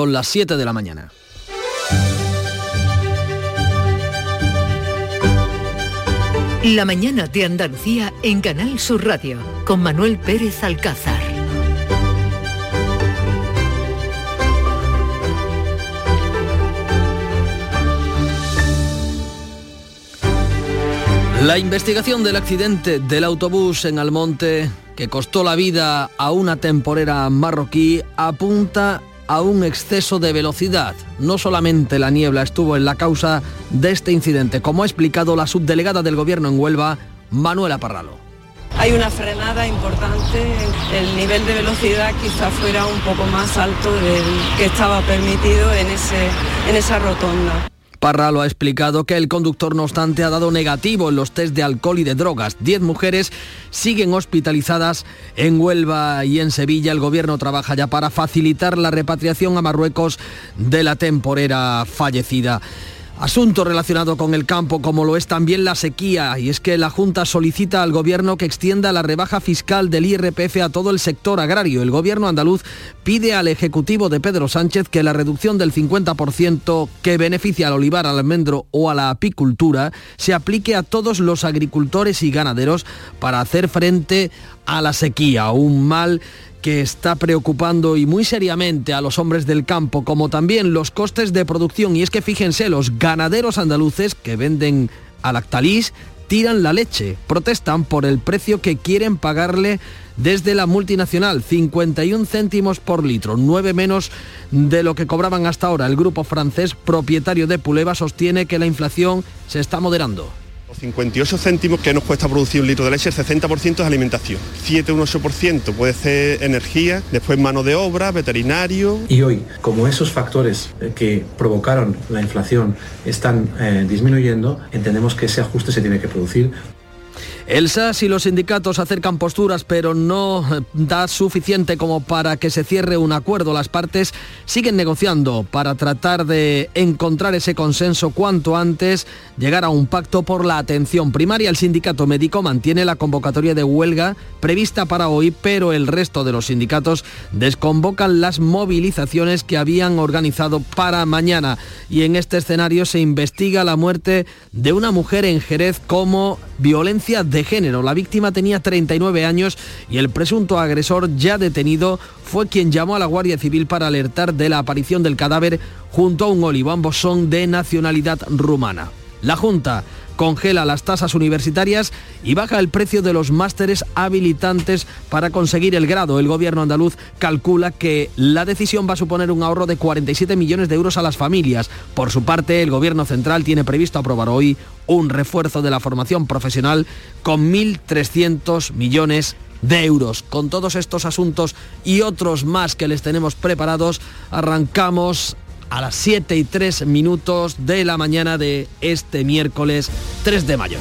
Son las 7 de la mañana. La mañana de Andalucía en Canal Sur Radio con Manuel Pérez Alcázar. La investigación del accidente del autobús en Almonte que costó la vida a una temporera marroquí apunta a un exceso de velocidad. No solamente la niebla estuvo en la causa de este incidente, como ha explicado la subdelegada del gobierno en Huelva, Manuela Parralo. Hay una frenada importante, el nivel de velocidad quizá fuera un poco más alto del que estaba permitido en, ese, en esa rotonda. Parralo ha explicado que el conductor, no obstante, ha dado negativo en los test de alcohol y de drogas. Diez mujeres siguen hospitalizadas en Huelva y en Sevilla. El gobierno trabaja ya para facilitar la repatriación a Marruecos de la temporera fallecida. Asunto relacionado con el campo, como lo es también la sequía, y es que la Junta solicita al Gobierno que extienda la rebaja fiscal del IRPF a todo el sector agrario. El Gobierno andaluz pide al Ejecutivo de Pedro Sánchez que la reducción del 50% que beneficia al olivar, al almendro o a la apicultura se aplique a todos los agricultores y ganaderos para hacer frente a la sequía, un mal que está preocupando y muy seriamente a los hombres del campo, como también los costes de producción. Y es que fíjense, los ganaderos andaluces que venden al Lactalis tiran la leche, protestan por el precio que quieren pagarle desde la multinacional, 51 céntimos por litro, 9 menos de lo que cobraban hasta ahora. El grupo francés propietario de Puleva sostiene que la inflación se está moderando. Los 58 céntimos que nos cuesta producir un litro de leche, el 60% es alimentación. 7, un 8% puede ser energía, después mano de obra, veterinario. Y hoy, como esos factores eh, que provocaron la inflación están eh, disminuyendo, entendemos que ese ajuste se tiene que producir el SAS y los sindicatos acercan posturas, pero no eh, da suficiente como para que se cierre un acuerdo. Las partes siguen negociando para tratar de encontrar ese consenso cuanto antes, llegar a un pacto por la atención primaria. El sindicato médico mantiene la convocatoria de huelga prevista para hoy, pero el resto de los sindicatos desconvocan las movilizaciones que habían organizado para mañana. Y en este escenario se investiga la muerte de una mujer en Jerez como violencia de género. La víctima tenía 39 años y el presunto agresor ya detenido fue quien llamó a la Guardia Civil para alertar de la aparición del cadáver junto a un olivo. Ambos son de nacionalidad rumana. La Junta congela las tasas universitarias y baja el precio de los másteres habilitantes para conseguir el grado. El gobierno andaluz calcula que la decisión va a suponer un ahorro de 47 millones de euros a las familias. Por su parte, el gobierno central tiene previsto aprobar hoy un refuerzo de la formación profesional con 1.300 millones de euros. Con todos estos asuntos y otros más que les tenemos preparados, arrancamos a las 7 y 3 minutos de la mañana de este miércoles 3 de mayo.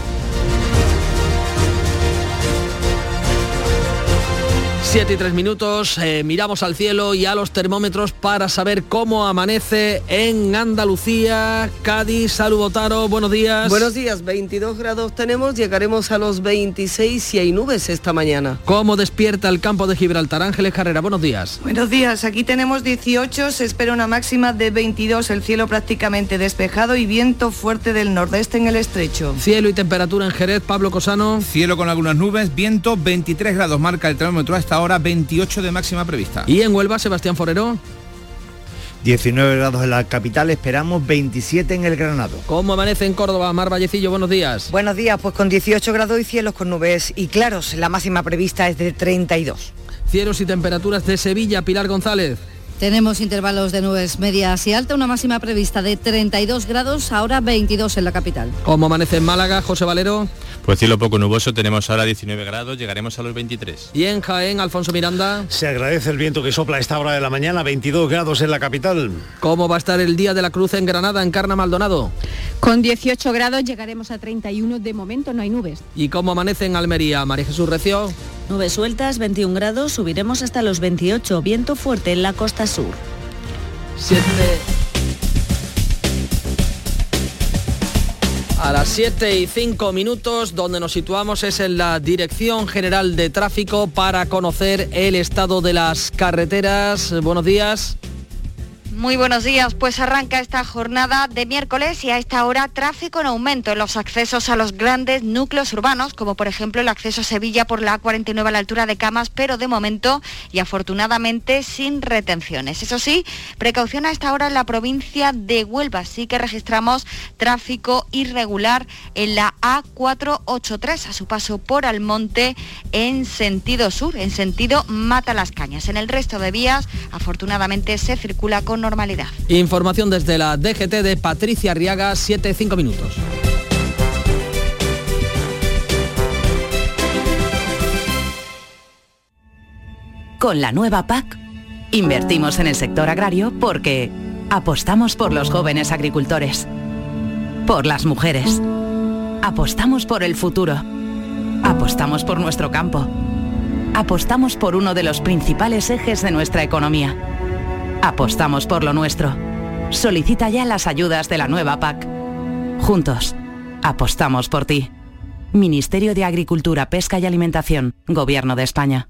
7 y 3 minutos, eh, miramos al cielo y a los termómetros para saber cómo amanece en Andalucía, Cádiz, Saludotaro, buenos días. Buenos días, 22 grados tenemos, llegaremos a los 26 y hay nubes esta mañana. ¿Cómo despierta el campo de Gibraltar? Ángeles Carrera, buenos días. Buenos días, aquí tenemos 18, se espera una máxima de 22, el cielo prácticamente despejado y viento fuerte del nordeste en el estrecho. Cielo y temperatura en Jerez, Pablo Cosano. Cielo con algunas nubes, viento 23 grados marca el termómetro hasta ahora 28 de máxima prevista. ¿Y en Huelva, Sebastián Forero? 19 grados en la capital, esperamos 27 en el Granado. ¿Cómo amanece en Córdoba? Mar Vallecillo, buenos días. Buenos días, pues con 18 grados y cielos con nubes y claros, la máxima prevista es de 32. Cielos y temperaturas de Sevilla, Pilar González. Tenemos intervalos de nubes medias y alta, una máxima prevista de 32 grados, ahora 22 en la capital. ¿Cómo amanece en Málaga, José Valero? Pues cielo poco nuboso, tenemos ahora 19 grados, llegaremos a los 23. ¿Y en Jaén, Alfonso Miranda? Se agradece el viento que sopla a esta hora de la mañana, 22 grados en la capital. ¿Cómo va a estar el Día de la Cruz en Granada, en Carna Maldonado? Con 18 grados llegaremos a 31, de momento no hay nubes. ¿Y cómo amanece en Almería, María Jesús Recio? Nubes sueltas, 21 grados, subiremos hasta los 28, viento fuerte en la costa sur. 7 A las 7 y 5 minutos, donde nos situamos es en la Dirección General de Tráfico para conocer el estado de las carreteras. Buenos días. Muy buenos días. Pues arranca esta jornada de miércoles y a esta hora tráfico en aumento en los accesos a los grandes núcleos urbanos, como por ejemplo el acceso a Sevilla por la A49 a la altura de Camas, pero de momento y afortunadamente sin retenciones. Eso sí, precaución a esta hora en la provincia de Huelva. Sí que registramos tráfico irregular en la A483 a su paso por Almonte en sentido sur, en sentido Mata las Cañas. En el resto de vías, afortunadamente se circula con normalidad. Información desde la DGT de Patricia Arriaga, 7-5 minutos. Con la nueva PAC, invertimos en el sector agrario porque apostamos por los jóvenes agricultores, por las mujeres, apostamos por el futuro, apostamos por nuestro campo, apostamos por uno de los principales ejes de nuestra economía Apostamos por lo nuestro. Solicita ya las ayudas de la nueva PAC. Juntos, apostamos por ti. Ministerio de Agricultura, Pesca y Alimentación, Gobierno de España.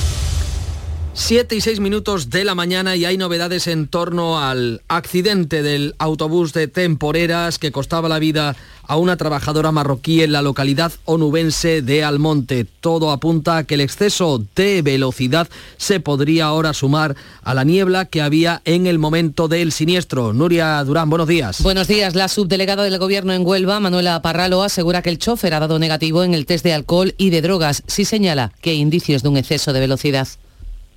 7 y 6 minutos de la mañana y hay novedades en torno al accidente del autobús de temporeras que costaba la vida a una trabajadora marroquí en la localidad onubense de Almonte. Todo apunta a que el exceso de velocidad se podría ahora sumar a la niebla que había en el momento del siniestro. Nuria Durán, buenos días. Buenos días. La subdelegada del Gobierno en Huelva, Manuela Parralo, asegura que el chofer ha dado negativo en el test de alcohol y de drogas. Sí señala que hay indicios de un exceso de velocidad.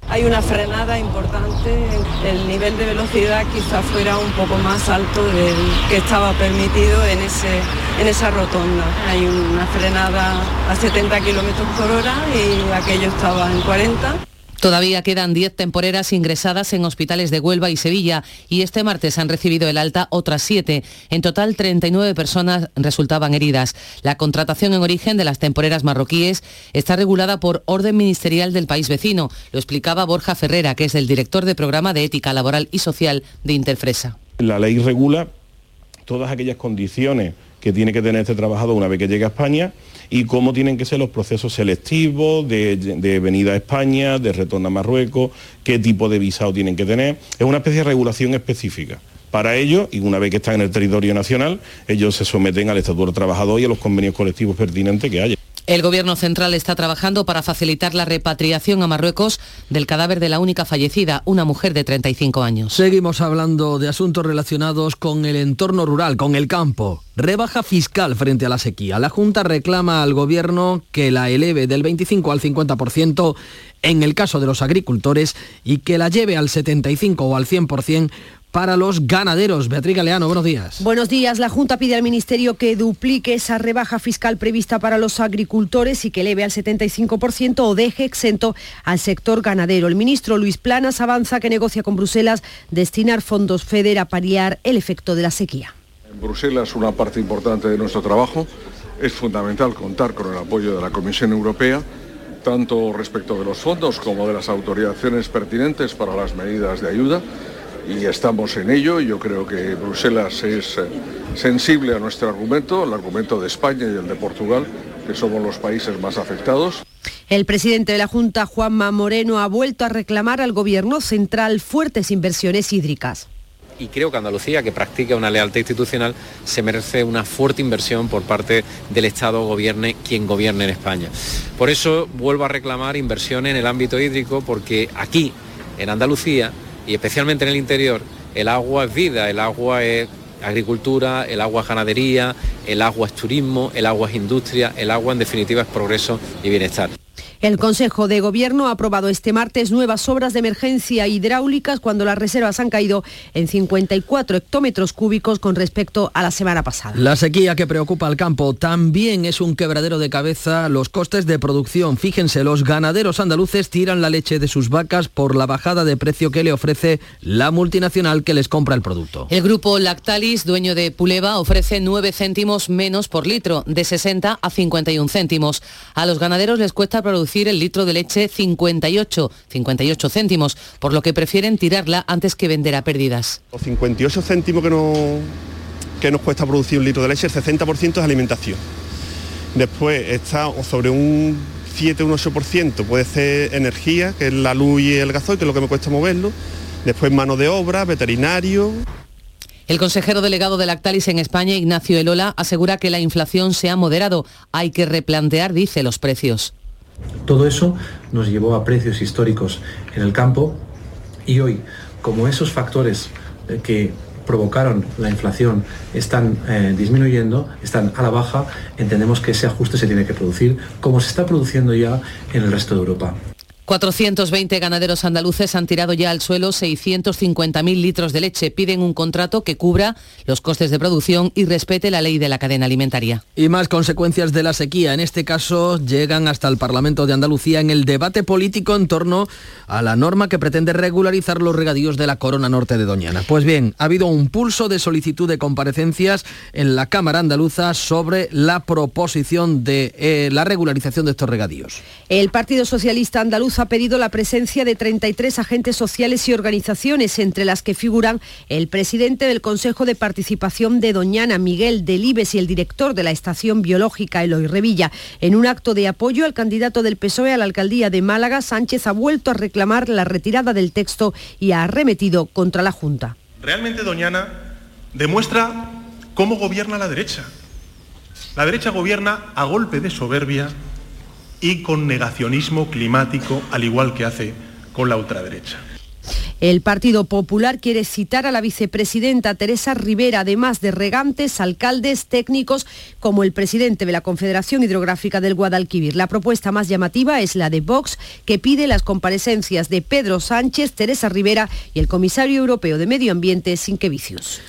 Hay una frenada importante, el nivel de velocidad quizá fuera un poco más alto del que estaba permitido en, ese, en esa rotonda. Hay una frenada a 70 kilómetros por hora y aquello estaba en 40. Todavía quedan 10 temporeras ingresadas en hospitales de Huelva y Sevilla y este martes han recibido el alta otras 7. En total, 39 personas resultaban heridas. La contratación en origen de las temporeras marroquíes está regulada por orden ministerial del país vecino. Lo explicaba Borja Ferrera, que es el director de programa de ética laboral y social de Interfresa. La ley regula todas aquellas condiciones que tiene que tener este trabajador una vez que llegue a España y cómo tienen que ser los procesos selectivos de, venida a España, de retorno a Marruecos, qué tipo de visado tienen que tener. Es una especie de regulación específica. Para ello, y una vez que están en el territorio nacional, ellos se someten al Estatuto del Trabajador y a los convenios colectivos pertinentes que haya. El Gobierno central está trabajando para facilitar la repatriación a Marruecos del cadáver de la única fallecida, una mujer de 35 años. Seguimos hablando de asuntos relacionados con el entorno rural, con el campo. Rebaja fiscal frente a la sequía. La Junta reclama al Gobierno que la eleve del 25 al 50% en el caso de los agricultores y que la lleve al 75 o al 100% para los ganaderos. Beatriz Galeano, buenos días. Buenos días. La Junta pide al Ministerio que duplique esa rebaja fiscal prevista para los agricultores y que eleve al 75% o deje exento al sector ganadero. El ministro Luis Planas avanza que negocia con Bruselas destinar fondos FEDER a paliar el efecto de la sequía. En Bruselas una parte importante de nuestro trabajo es fundamental contar con el apoyo de la Comisión Europea tanto respecto de los fondos como de las autorizaciones pertinentes para las medidas de ayuda y estamos en ello. Yo creo que Bruselas es eh, sensible a nuestro argumento, el argumento de España y el de Portugal, que somos los países más afectados. El presidente de la Junta, Juanma Moreno, ha vuelto a reclamar al Gobierno central fuertes inversiones hídricas y creo que Andalucía, que practica una lealtad institucional, se merece una fuerte inversión por parte del Estado, gobierne quien gobierne en España. Por eso vuelvo a reclamar inversión en el ámbito hídrico, porque aquí, en Andalucía, y especialmente en el interior, el agua es vida, el agua es agricultura, el agua es ganadería, el agua es turismo, el agua es industria, el agua en definitiva es progreso y bienestar. El Consejo de Gobierno ha aprobado este martes nuevas obras de emergencia hidráulicas cuando las reservas han caído en 54 hectómetros cúbicos con respecto a la semana pasada. La sequía que preocupa al campo también es un quebradero de cabeza los costes de producción. Fíjense, los ganaderos andaluces tiran la leche de sus vacas por la bajada de precio que le ofrece la multinacional que les compra el producto. El grupo Lactalis, dueño de Puleva, ofrece 9 céntimos menos por litro, de 60 a 51 céntimos. A los ganaderos les cuesta producir el litro de leche 58, 58 céntimos, por lo que prefieren tirarla antes que vender a pérdidas. Los 58 céntimos que, no, que nos cuesta producir un litro de leche, el 60% es alimentación. Después está sobre un 7, un 8% puede ser energía, que es la luz y el gasoil, que es lo que me cuesta moverlo. Después mano de obra, veterinario, el consejero delegado de Lactalis en España, Ignacio Elola, asegura que la inflación se ha moderado. Hay que replantear, dice, los precios. Todo eso nos llevó a precios históricos en el campo y hoy, como esos factores eh, que provocaron la inflación están eh, disminuyendo, están a la baja, entendemos que ese ajuste se tiene que producir como se está produciendo ya en el resto de Europa. 420 ganaderos andaluces han tirado ya al suelo 650.000 litros de leche. Piden un contrato que cubra los costes de producción y respete la ley de la cadena alimentaria. Y más consecuencias de la sequía. En este caso llegan hasta el Parlamento de Andalucía en el debate político en torno a la norma que pretende regularizar los regadíos de la corona norte de Doñana. Pues bien, ha habido un pulso de solicitud de comparecencias en la Cámara Andaluza sobre la proposición de eh, la regularización de estos regadíos. El Partido Socialista Andaluz ha pedido la presencia de 33 agentes sociales y organizaciones, entre las que figuran el presidente del Consejo de Participación de Doñana, Miguel Delibes, y el director de la Estación Biológica, Eloy Revilla. En un acto de apoyo al candidato del PSOE a la alcaldía de Málaga, Sánchez ha vuelto a reclamar la retirada del texto y ha arremetido contra la Junta. Realmente Doñana demuestra cómo gobierna la derecha. La derecha gobierna a golpe de soberbia y con negacionismo climático, al igual que hace con la ultraderecha. El Partido Popular quiere citar a la vicepresidenta Teresa Rivera, además de regantes, alcaldes, técnicos, como el presidente de la Confederación Hidrográfica del Guadalquivir. La propuesta más llamativa es la de Vox, que pide las comparecencias de Pedro Sánchez, Teresa Rivera y el comisario europeo de Medio Ambiente, Sinquevicius.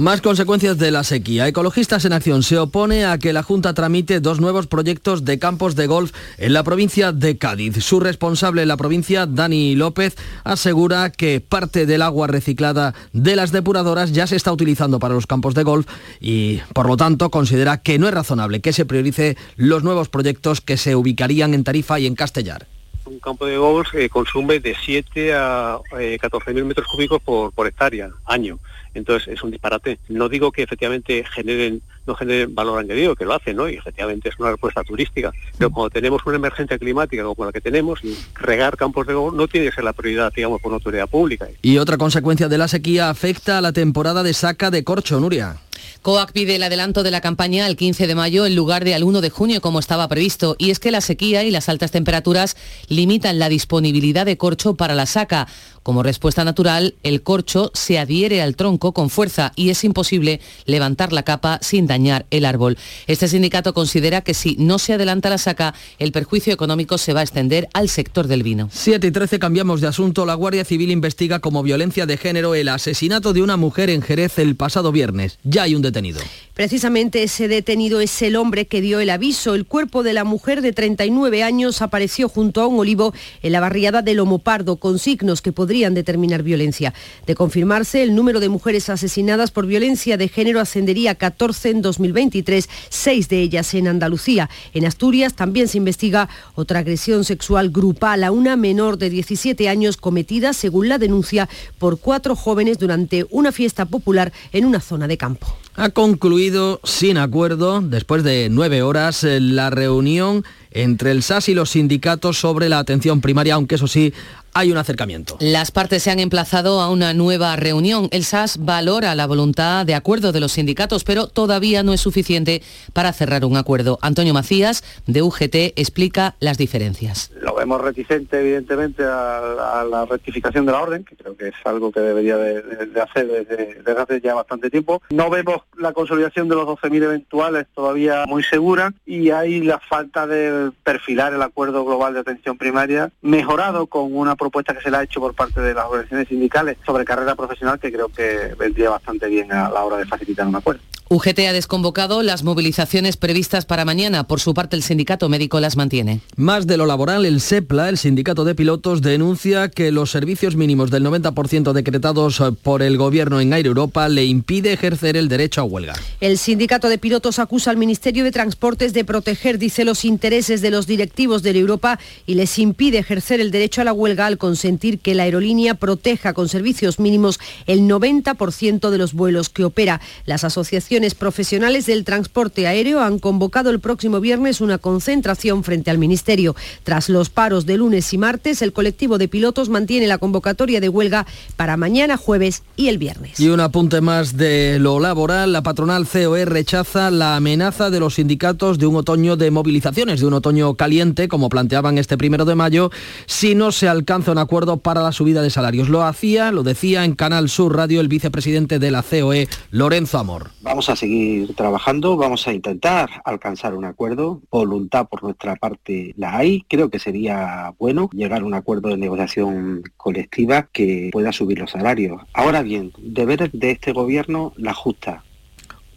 Más consecuencias de la sequía. Ecologistas en Acción se opone a que la Junta tramite dos nuevos proyectos de campos de golf en la provincia de Cádiz. Su responsable en la provincia, Dani López, asegura que parte del agua reciclada de las depuradoras ya se está utilizando para los campos de golf y, por lo tanto, considera que no es razonable que se priorice los nuevos proyectos que se ubicarían en Tarifa y en Castellar un campo de golf eh, consume de 7 a 14 mil metros cúbicos por, por hectárea año. Entonces es un disparate. No digo que efectivamente generen, no generen valor añadido, que lo hacen, ¿no? Y efectivamente es una respuesta turística. Pero cuando tenemos una emergencia climática como la que tenemos, regar campos de golf no tiene que ser la prioridad, digamos, por una autoridad pública. Y otra consecuencia de la sequía afecta a la temporada de saca de corcho, Nuria. COAC pide el adelanto de la campaña al 15 de mayo en lugar de al 1 de junio como estaba previsto. Y es que la sequía y las altas temperaturas limitan la disponibilidad de corcho para la saca. Como respuesta natural, el corcho se adhiere al tronco con fuerza y es imposible levantar la capa sin dañar el árbol. Este sindicato considera que si no se adelanta la saca, el perjuicio económico se va a extender al sector del vino. 7 y 13 cambiamos de asunto. La Guardia Civil investiga como violencia de género el asesinato de una mujer en Jerez el pasado viernes. Ya hay un detenido. Precisamente ese detenido es el hombre que dio el aviso. El cuerpo de la mujer de 39 años apareció junto a un olivo en la barriada del Lomopardo con signos que podrían determinar violencia. De confirmarse, el número de mujeres asesinadas por violencia de género ascendería a 14 en 2023, seis de ellas en Andalucía. En Asturias también se investiga otra agresión sexual grupal a una menor de 17 años cometida, según la denuncia, por cuatro jóvenes durante una fiesta popular en una zona de campo. Ha concluido sin acuerdo, después de nueve horas, eh, la reunión entre el SAS y los sindicatos sobre la atención primaria, aunque eso sí, hay un acercamiento. Las partes se han emplazado a una nueva reunión. El SAS valora la voluntad de acuerdo de los sindicatos, pero todavía no es suficiente para cerrar un acuerdo. Antonio Macías, de UGT, explica las diferencias. Lo vemos reticente, evidentemente, a, la rectificación de la orden, que creo que es algo que debería de, hacer desde, desde, hace ya bastante tiempo. No vemos la consolidación de los 12.000 eventuales todavía muy segura y hay la falta de perfilar el acuerdo global de atención primaria, mejorado con una propuesta que se le ha hecho por parte de las organizaciones sindicales sobre carrera profesional que creo que vendría bastante bien a la hora de facilitar un acuerdo. UGT ha desconvocado las movilizaciones previstas para mañana. Por su parte, el sindicato médico las mantiene. Más de lo laboral, el SEPLA, el sindicato de pilotos, denuncia que los servicios mínimos del 90% decretados por el gobierno en Air Europa le impide ejercer el derecho a huelga. El sindicato de pilotos acusa al Ministerio de Transportes de proteger, dice, los intereses de los directivos de Europa y les impide ejercer el derecho a la huelga al consentir que la aerolínea proteja con servicios mínimos el 90% de los vuelos que opera. Las asociaciones profesionales del transporte aéreo han convocado el próximo viernes una concentración frente al Ministerio. Tras los paros de lunes y martes, el colectivo de pilotos mantiene la convocatoria de huelga para mañana jueves y el viernes. Y un apunte más de lo laboral. La patronal COE rechaza la amenaza de los sindicatos de un otoño de movilizaciones, de un otoño caliente, como planteaban este primero de mayo, si no se alcanza un acuerdo para la subida de salarios. Lo hacía, lo decía en Canal Sur Radio el vicepresidente de la COE, Lorenzo Amor. Vamos a seguir trabajando, vamos a intentar alcanzar un acuerdo. Voluntad por nuestra parte la hay. Creo que sería bueno llegar a un acuerdo de negociación colectiva que pueda subir los salarios. Ahora bien, deberes de este gobierno la justa.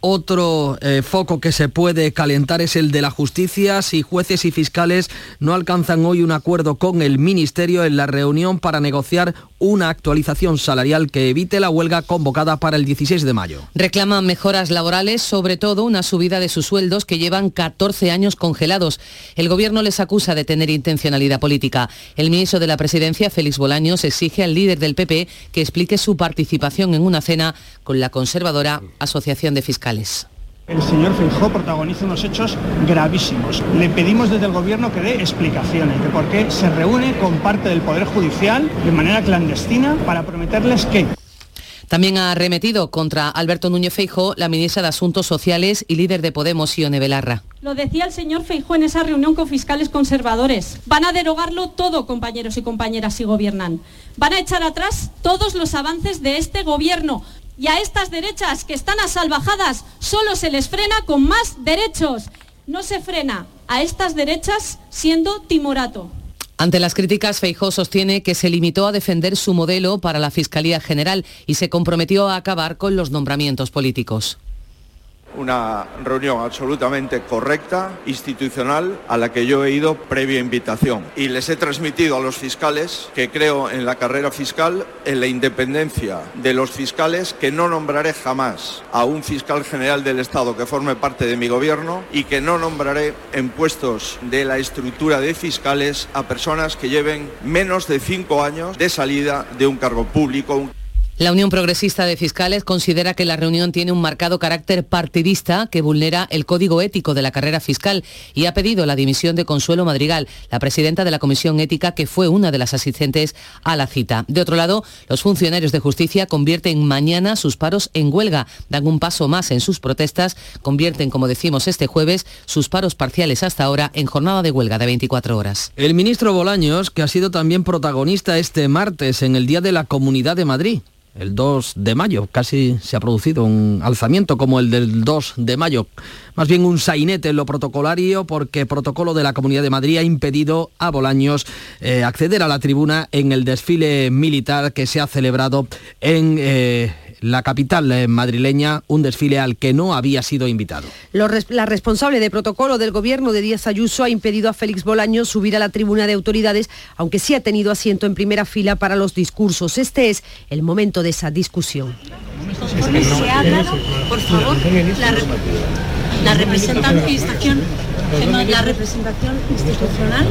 Otro eh, foco que se puede calentar es el de la justicia. Si jueces y fiscales no alcanzan hoy un acuerdo con el Ministerio en la reunión para negociar una actualización salarial que evite la huelga convocada para el 16 de mayo. Reclaman mejoras laborales, sobre todo una subida de sus sueldos que llevan 14 años congelados. El Gobierno les acusa de tener intencionalidad política. El ministro de la Presidencia, Félix Bolaños, exige al líder del PP que explique su participación en una cena con la conservadora Asociación de Fiscales. El señor Feijó protagoniza unos hechos gravísimos. Le pedimos desde el Gobierno que dé explicaciones de por qué se reúne con parte del Poder Judicial de manera clandestina para prometerles que también ha arremetido contra Alberto Núñez Feijó la ministra de Asuntos Sociales y líder de Podemos, Ione Belarra. Lo decía el señor Feijó en esa reunión con fiscales conservadores. Van a derogarlo todo, compañeros y compañeras, si gobiernan. Van a echar atrás todos los avances de este gobierno. Y a estas derechas que están asalvajadas solo se les frena con más derechos. No se frena a estas derechas siendo timorato. Ante las críticas, Feijó sostiene que se limitó a defender su modelo para la Fiscalía General y se comprometió a acabar con los nombramientos políticos una reunión absolutamente correcta, institucional, a la que yo he ido previa invitación. Y les he transmitido a los fiscales que creo en la carrera fiscal, en la independencia de los fiscales, que no nombraré jamás a un fiscal general del Estado que forme parte de mi gobierno y que no nombraré en puestos de la estructura de fiscales a personas que lleven menos de cinco años de salida de un cargo público. La Unión Progresista de Fiscales considera que la reunión tiene un marcado carácter partidista que vulnera el código ético de la carrera fiscal y ha pedido la dimisión de Consuelo Madrigal, la presidenta de la Comisión Ética que fue una de las asistentes a la cita. De otro lado, los funcionarios de justicia convierten mañana sus paros en huelga, dan un paso más en sus protestas, convierten, como decimos este jueves, sus paros parciales hasta ahora en jornada de huelga de 24 horas. El ministro Bolaños, que ha sido también protagonista este martes en el Día de la Comunidad de Madrid, el 2 de mayo. Casi se ha producido un alzamiento como el del 2 de mayo. Más bien un sainete en lo protocolario porque protocolo de la Comunidad de Madrid ha impedido a Bolaños eh, acceder a la tribuna en el desfile militar que se ha celebrado en... Eh, la capital madrileña, un desfile al que no había sido invitado. la responsable de protocolo del gobierno de Díaz Ayuso ha impedido a Félix Bolaños subir a la tribuna de autoridades, aunque sí ha tenido asiento en primera fila para los discursos. Este es el momento de esa discusión. por favor, la, representación la representación institucional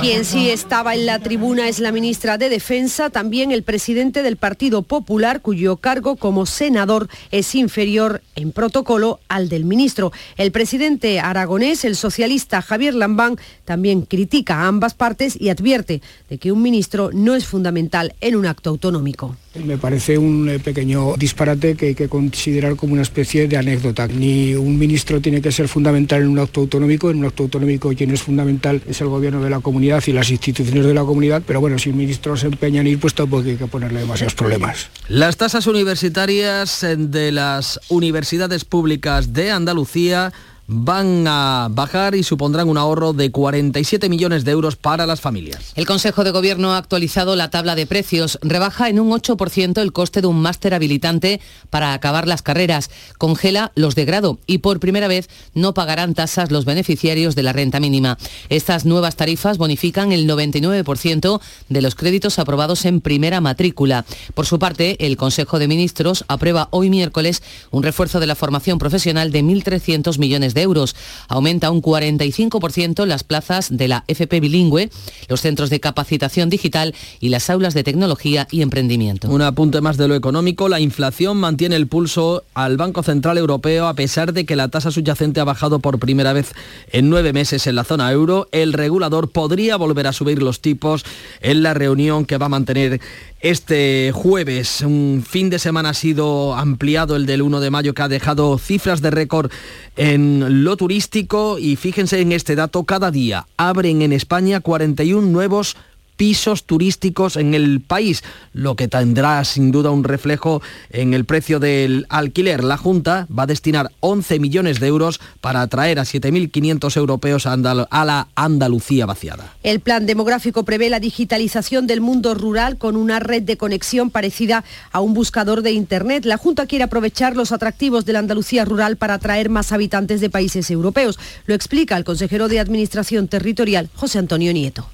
Quien sí estaba en la tribuna es la ministra de Defensa, también el presidente del Partido Popular, cuyo cargo como senador es inferior en protocolo al del ministro. El presidente aragonés, el socialista Javier Lambán, también critica a ambas partes y advierte de que un ministro no es fundamental en un acto autonómico. Me parece un eh, pequeño disparate que, que considera considerar como una especie de anécdota. Ni un ministro tiene que ser fundamental en un acto autonómico, en un acto autonómico quien es fundamental es el gobierno de la comunidad y las instituciones de la comunidad, pero bueno, si el ministro se empeña en ir, pues tampoco hay que ponerle demasiados problemas. Las tasas universitarias de las universidades públicas de Andalucía van a bajar y supondrán un ahorro de 47 millones de euros para las familias. El Consejo de Gobierno ha actualizado la tabla de precios. Rebaja en un 8% el coste de un máster habilitante para acabar las carreras. Congela los de grado y por primera vez no pagarán tasas los beneficiarios de la renta mínima. Estas nuevas tarifas bonifican el 99% de los créditos aprobados en primera matrícula. Por su parte, el Consejo de Ministros aprueba hoy miércoles un refuerzo de la formación profesional de 1.300 millones de euros. Aumenta un 45% las plazas de la FP bilingüe, los centros de capacitación digital y las aulas de tecnología y emprendimiento. Un apunte más de lo económico, la inflación mantiene el pulso al Banco Central Europeo a pesar de que la tasa subyacente ha bajado por primera vez en nueve meses en la zona euro. El regulador podría volver a subir los tipos en la reunión que va a mantener este jueves. Un fin de semana ha sido ampliado el del 1 de mayo que ha dejado cifras de récord en lo turístico y fíjense en este dato, cada día abren en España 41 nuevos pisos turísticos en el país, lo que tendrá sin duda un reflejo en el precio del alquiler. La Junta va a destinar 11 millones de euros para atraer a 7.500 europeos a, a, la Andalucía vaciada. El plan demográfico prevé la digitalización del mundo rural con una red de conexión parecida a un buscador de Internet. La Junta quiere aprovechar los atractivos de la Andalucía rural para atraer más habitantes de países europeos. Lo explica el consejero de Administración Territorial, José Antonio Nieto.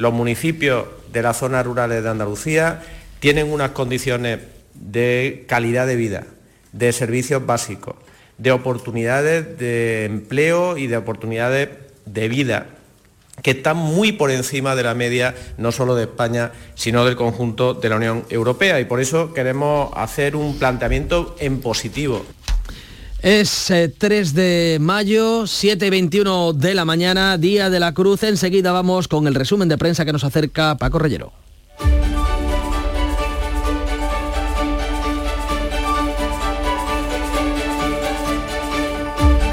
Los municipios de las zonas rurales de Andalucía tienen unas condiciones de calidad de vida, de servicios básicos, de oportunidades de empleo y de oportunidades de vida que están muy por encima de la media no solo de España, sino del conjunto de la Unión Europea. Y por eso queremos hacer un planteamiento en positivo. Es 3 eh, de mayo, 7.21 de la mañana, Día de la Cruz. Enseguida vamos con el resumen de prensa que nos acerca Paco Reyero.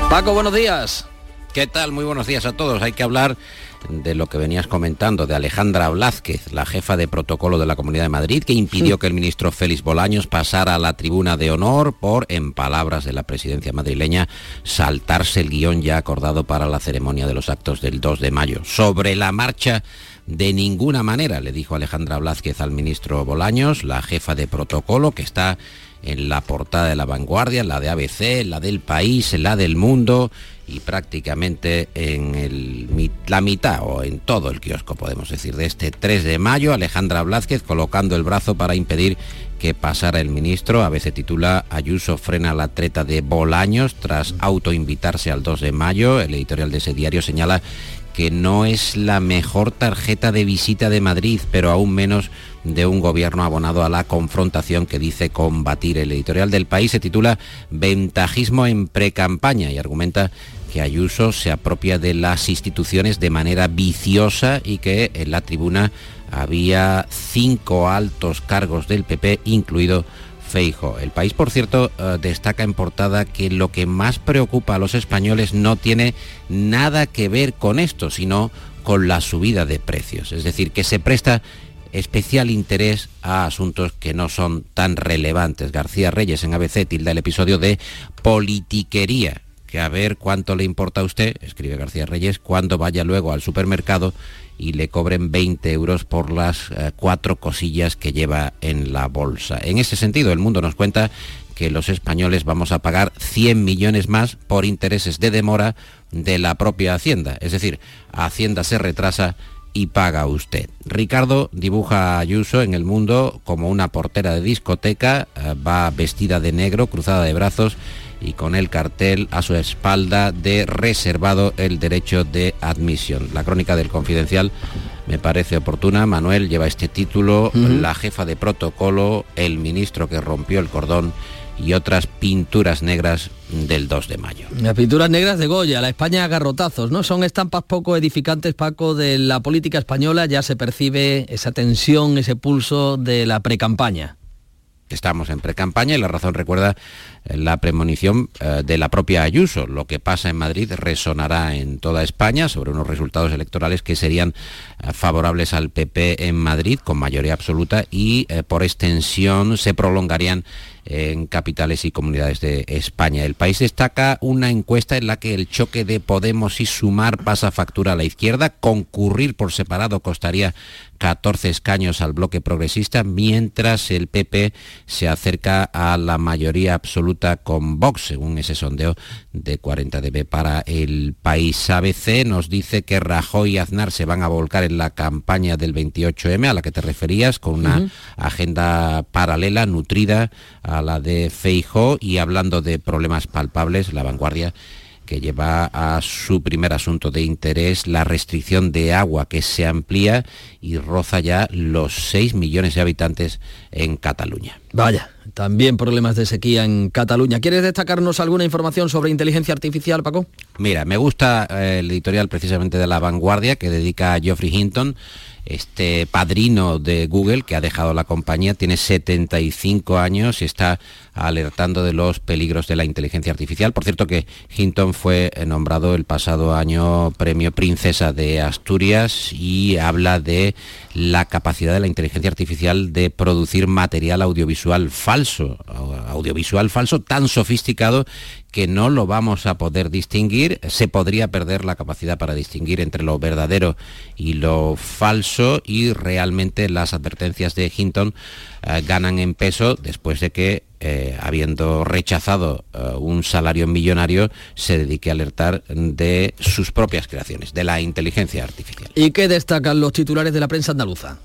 Paco, buenos días. ¿Qué tal? Muy buenos días a todos. Hay que hablar de lo que venías comentando, de Alejandra Blázquez, la jefa de protocolo de la Comunidad de Madrid, que impidió que el ministro Félix Bolaños pasara a la tribuna de honor por, en palabras de la presidencia madrileña, saltarse el guion ya acordado para la ceremonia de los actos del 2 de mayo. Sobre la marcha de ninguna manera, le dijo Alejandra Blázquez al ministro Bolaños, la jefa de protocolo, que está en la portada de la vanguardia, la de ABC, la del país, la del mundo y prácticamente en la mitad o en todo el kiosco, podemos decir, de este 3 de mayo, Alejandra Blázquez colocando el brazo para impedir que pasara el ministro. A veces titula Ayuso frena la treta de Bolaños tras autoinvitarse al 2 de mayo. El editorial de ese diario señala que no es la mejor tarjeta de visita de Madrid, pero aún menos de un gobierno abonado a la confrontación que dice combatir. El editorial del país se titula Ventajismo en precampaña y argumenta Ayuso se apropia de las instituciones de manera viciosa y que en la tribuna había cinco altos cargos del PP, incluido Feijo. El país, por cierto, eh, destaca en portada que lo que más preocupa a los españoles no tiene nada que ver con esto, sino con la subida de precios. Es decir, que se presta especial interés a asuntos que no son tan relevantes. García Reyes en ABC tilda el episodio de politiquería, que a ver cuánto le importa a usted, escribe García Reyes, cuando vaya luego al supermercado y le cobren 20 euros por las eh, cuatro cosillas que lleva en la bolsa. En ese sentido, el mundo nos cuenta que los españoles vamos a pagar 100 millones más por intereses de demora de la propia Hacienda. Es decir, Hacienda se retrasa y paga usted. Ricardo dibuja a Ayuso en el mundo como una portera de discoteca, eh, va vestida de negro, cruzada de brazos y con el cartel a su espalda de reservado el derecho de admisión. La crónica del confidencial me parece oportuna. Manuel lleva este título, la jefa de protocolo, el ministro que rompió el cordón y otras pinturas negras del 2 de mayo. Las pinturas negras de Goya, la España a garrotazos, ¿no? Son estampas poco edificantes, Paco, de la política española, ya se percibe esa tensión, ese pulso de la precampaña. Estamos en pre-campaña y la razón recuerda eh, la premonición eh, de la propia Ayuso. Lo que pasa en Madrid resonará en toda España sobre unos resultados electorales que serían eh, favorables al PP en Madrid con mayoría absoluta y por extensión se prolongarían en capitales y comunidades de España. El país destaca una encuesta en la que el choque de Podemos y Sumar pasa factura a la izquierda. Concurrir por separado costaría 14 escaños al bloque progresista, mientras el PP se acerca a la mayoría absoluta con Vox, según ese sondeo de 40 dB para el país. ABC nos dice que Rajoy y Aznar se van a volcar en la campaña del 28M, a la que te referías, con una agenda paralela, nutrida a la de Feijo y hablando de problemas palpables, la vanguardia que lleva a su primer asunto de interés la restricción de agua que se amplía y roza ya los 6 millones de habitantes en Cataluña. Vaya, también problemas de sequía en Cataluña. ¿Quieres destacarnos alguna información sobre inteligencia artificial, Paco? Mira, me gusta eh, el editorial precisamente de La Vanguardia que dedica a Geoffrey Hinton este padrino de Google que ha dejado la compañía, tiene 75 años y está alertando de los peligros de la inteligencia artificial. Por cierto que Hinton fue nombrado el pasado año premio Princesa de Asturias y habla de la capacidad de la inteligencia artificial de producir material audiovisual falso, audiovisual falso tan sofisticado que no lo vamos a poder distinguir, se podría perder la capacidad para distinguir entre lo verdadero y lo falso y realmente las advertencias de Hinton eh, ganan en peso después de que eh, habiendo rechazado eh, un salario millonario, se dedique a alertar de sus propias creaciones, de la inteligencia artificial. ¿Y qué destacan los titulares de la prensa andaluza?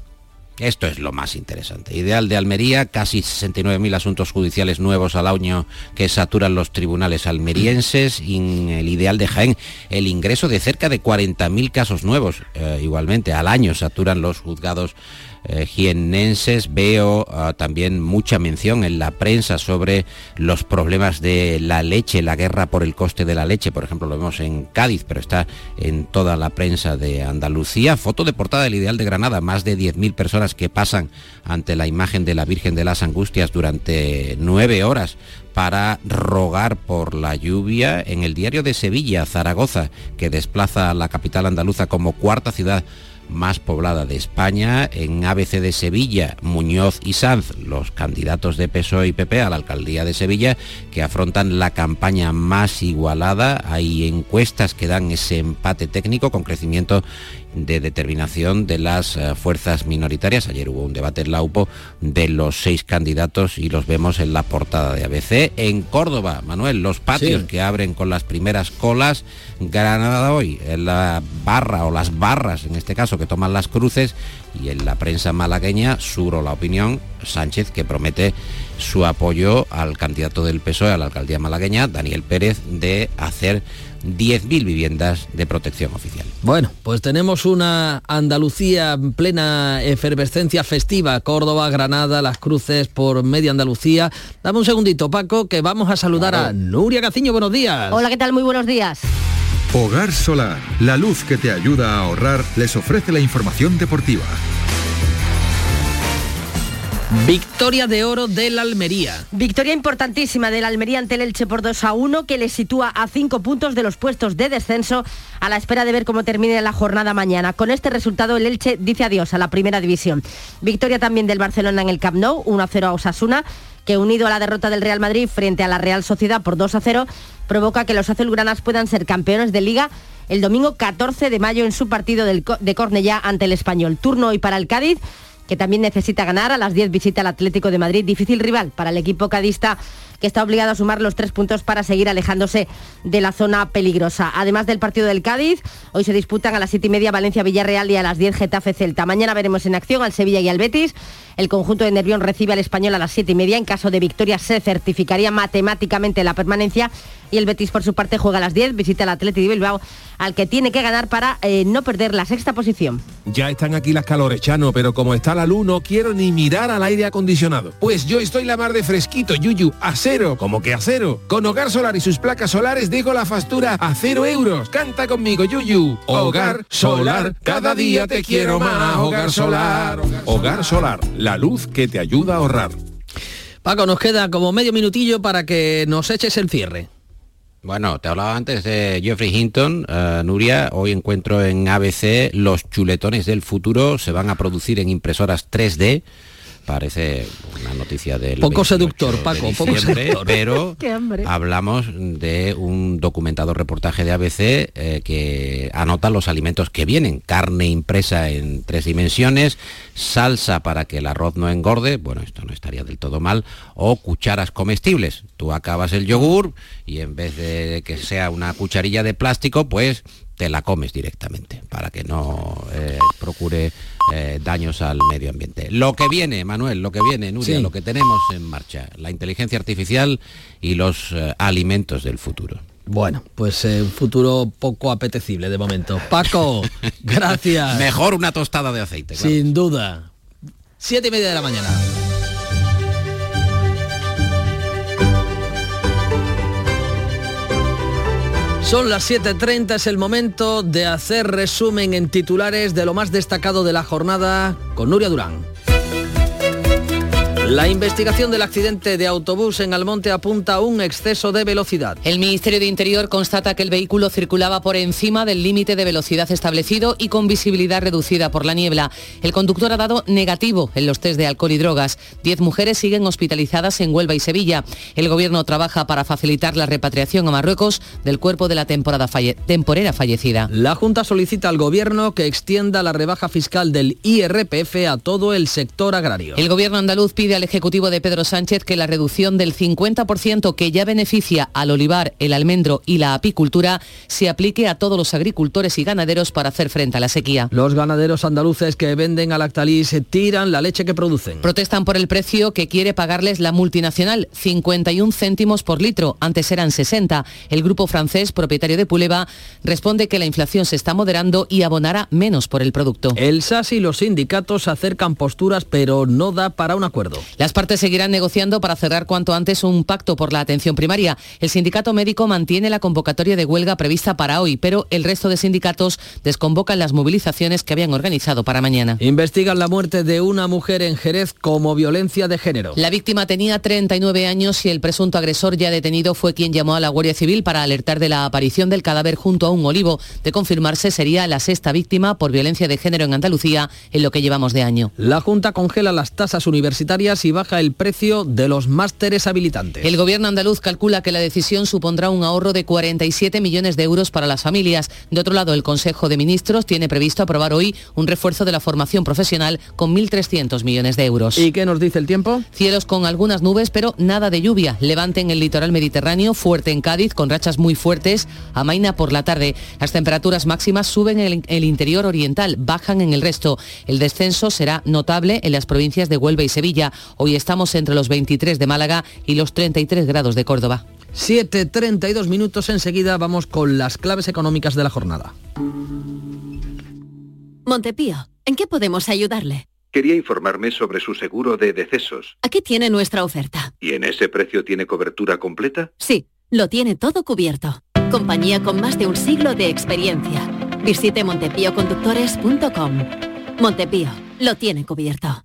Esto es lo más interesante. Ideal de Almería, casi 69.000 asuntos judiciales nuevos al año que saturan los tribunales almerienses. Y el ideal de Jaén, el ingreso de cerca de 40.000 casos nuevos, eh, igualmente al año saturan los juzgados eh, jiennenses. Veo ah, también mucha mención en la prensa sobre los problemas de la leche, la guerra por el coste de la leche. Por ejemplo, lo vemos en Cádiz, pero está en toda la prensa de Andalucía. Foto de portada del Ideal de Granada. Más de 10.000 personas que pasan ante la imagen de la Virgen de las Angustias durante nueve horas para rogar por la lluvia. En el diario de Sevilla, Zaragoza, que desplaza a la capital andaluza como cuarta ciudad más poblada de España. En ABC de Sevilla, Muñoz y Sanz, los candidatos de PSOE y PP a la alcaldía de Sevilla, que afrontan la campaña más igualada. Hay encuestas que dan ese empate técnico con crecimiento de determinación de las eh, fuerzas minoritarias. Ayer hubo un debate en la UPO de los seis candidatos y los vemos en la portada de ABC. En Córdoba, Manuel, los patios que abren con las primeras colas. Granada hoy, en la barra o las barras, en este caso, que toman las cruces. Y en la prensa malagueña, Suro la opinión, Sánchez, que promete su apoyo al candidato del PSOE a la alcaldía malagueña, Daniel Pérez, de hacer 10.000 viviendas de protección oficial. Bueno, pues tenemos una Andalucía en plena efervescencia festiva, Córdoba, Granada, Las Cruces por media Andalucía. Dame un segundito, Paco, que vamos a saludar a Nuria Gaciño. Buenos días. Hola, ¿qué tal? Muy buenos días. Hogar Solar, la luz que te ayuda a ahorrar, les ofrece la información deportiva. Victoria de oro del Almería. Victoria importantísima del Almería ante el Elche por 2 a 1 que le sitúa a 5 puntos de los puestos de descenso a la espera de ver cómo termine la jornada mañana. Con este resultado el Elche dice adiós a la primera división. Victoria también del Barcelona en el Camp Nou, 1 a 0 a Osasuna que unido a la derrota del Real Madrid frente a la Real Sociedad por 2 a 0 provoca que los azulgranas puedan ser campeones de liga el domingo 14 de mayo en su partido de Cornellá ante el Español. Turno hoy para el Cádiz que también necesita ganar. A las 10 visita al Atlético de Madrid. Difícil rival para el equipo cadista que está obligado a sumar los tres puntos para seguir alejándose de la zona peligrosa. Además del partido del Cádiz, hoy se disputan a las 7 y media Valencia-Villarreal y a las 10 Getafe-Celta. Mañana veremos en acción al Sevilla y al Betis. El conjunto de Nervión recibe al Español a las 7 y media. En caso de victoria se certificaría matemáticamente la permanencia y el Betis por su parte juega a las 10, visita al Atlético de Bilbao al que tiene que ganar para eh, no perder la sexta posición. Ya están aquí las calores, Chano, pero como está la luz no quiero ni mirar al aire acondicionado. Pues yo estoy la mar de fresquito, Yuyu, a cero, como que a cero. Con Hogar Solar y sus placas solares dejo la factura a cero euros. Canta conmigo, Yuyu. Hogar Solar, cada día te quiero más. Hogar Solar. Hogar Solar, la luz que te ayuda a ahorrar. Paco, nos queda como medio minutillo para que nos eches el cierre. Bueno, te hablaba antes de Jeffrey Hinton, uh, Nuria, hoy encuentro en ABC los chuletones del futuro, se van a producir en impresoras 3D parece una noticia del poco seductor Paco poco seductor. pero hablamos de un documentado reportaje de ABC eh, que anota los alimentos que vienen. Carne impresa en tres dimensiones salsa para que el arroz no engorde bueno esto no estaría del todo mal o cucharas comestibles. Tú acabas el yogur y en vez de que sea una cucharilla de plástico pues te la comes directamente para que no eh, procure eh, daños al medio ambiente. Lo que viene, Manuel, lo que viene, Nuria, lo que tenemos en marcha, la inteligencia artificial y los eh, alimentos del futuro. Bueno, pues un futuro poco apetecible de momento. Paco, gracias. Mejor una tostada de aceite. Sin duda. Siete y media de la mañana. Son las 7.30, es el momento de hacer resumen en titulares de lo más destacado de la jornada con Nuria Durán. La investigación del accidente de autobús en Almonte apunta a un exceso de velocidad. El Ministerio de Interior constata que el vehículo circulaba por encima del límite de velocidad establecido y con visibilidad reducida por la niebla. El conductor ha dado negativo en los test de alcohol y drogas. Diez mujeres siguen hospitalizadas en Huelva y Sevilla. El Gobierno trabaja para facilitar la repatriación a Marruecos del cuerpo de la temporada temporera fallecida. La Junta solicita al Gobierno que extienda la rebaja fiscal del IRPF a todo el sector agrario. El Gobierno andaluz pide al Ejecutivo de Pedro Sánchez que la reducción del 50% que ya beneficia al olivar, el almendro y la apicultura se aplique a todos los agricultores y ganaderos para hacer frente a la sequía. Los ganaderos andaluces que venden a Lactalis tiran la leche que producen. Protestan por el precio que quiere pagarles la multinacional, 51 céntimos por litro, antes eran 60. El grupo francés, propietario de Puleva, responde que la inflación se está moderando y abonará menos por el producto. El SAS y los sindicatos acercan posturas, pero no da para un acuerdo. Las partes seguirán negociando para cerrar cuanto antes un pacto por la atención primaria. El sindicato médico mantiene la convocatoria de huelga prevista para hoy, pero el resto de sindicatos desconvocan las movilizaciones que habían organizado para mañana. Investigan la muerte de una mujer en Jerez como violencia de género. La víctima tenía 39 años y el presunto agresor ya detenido fue quien llamó a la Guardia Civil para alertar de la aparición del cadáver junto a un olivo. De confirmarse sería la sexta víctima por violencia de género en Andalucía en lo que llevamos de año. La Junta congela las tasas universitarias y baja el precio de los másteres habilitantes. El gobierno andaluz calcula que la decisión supondrá un ahorro de 47 millones de euros para las familias. De otro lado, el Consejo de Ministros tiene previsto aprobar hoy un refuerzo de la formación profesional con 1.300 millones de euros. ¿Y qué nos dice el tiempo? Cielos con algunas nubes, pero nada de lluvia. Levante en el litoral mediterráneo, fuerte en Cádiz, con rachas muy fuertes, amaina por la tarde. Las temperaturas máximas suben en el interior oriental, bajan en el resto. El descenso será notable en las provincias de Huelva y Sevilla. Hoy estamos entre los 23 de Málaga y los 33 grados de Córdoba. 7.32 minutos enseguida vamos con las claves económicas de la jornada. Montepío, ¿en qué podemos ayudarle? Quería informarme sobre su seguro de decesos. Aquí tiene nuestra oferta. ¿Y en ese precio tiene cobertura completa? Sí, lo tiene todo cubierto. Compañía con más de un siglo de experiencia. Visite montepíoconductores.com. Montepío, lo tiene cubierto.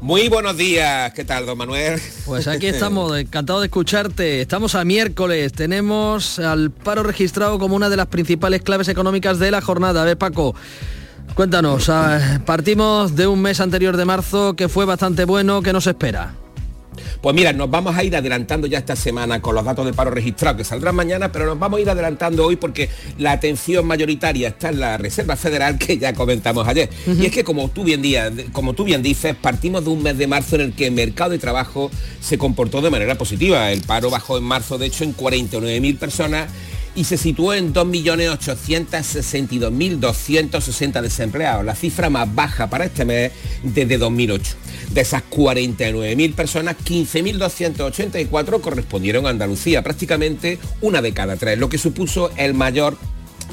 Muy buenos días, ¿qué tal, don Manuel? Pues aquí estamos, encantado de escucharte. Estamos a miércoles, tenemos al paro registrado como una de las principales claves económicas de la jornada. A ver, Paco, cuéntanos, ah, partimos de un mes anterior de marzo que fue bastante bueno, ¿qué nos espera? Pues mira, nos vamos a ir adelantando ya esta semana con los datos de paro registrado que saldrán mañana, pero nos vamos a ir adelantando hoy porque la atención mayoritaria está en la Reserva Federal que ya comentamos ayer. Y es que como tú, bien como tú bien dices, partimos de un mes de marzo en el que el mercado de trabajo se comportó de manera positiva. El paro bajó en marzo, de hecho, en 49.000 personas y se situó en 2.862.260 desempleados, la cifra más baja para este mes desde 2008. De esas 49.000 personas, 15.284 correspondieron a Andalucía, prácticamente una de cada tres, lo que supuso el mayor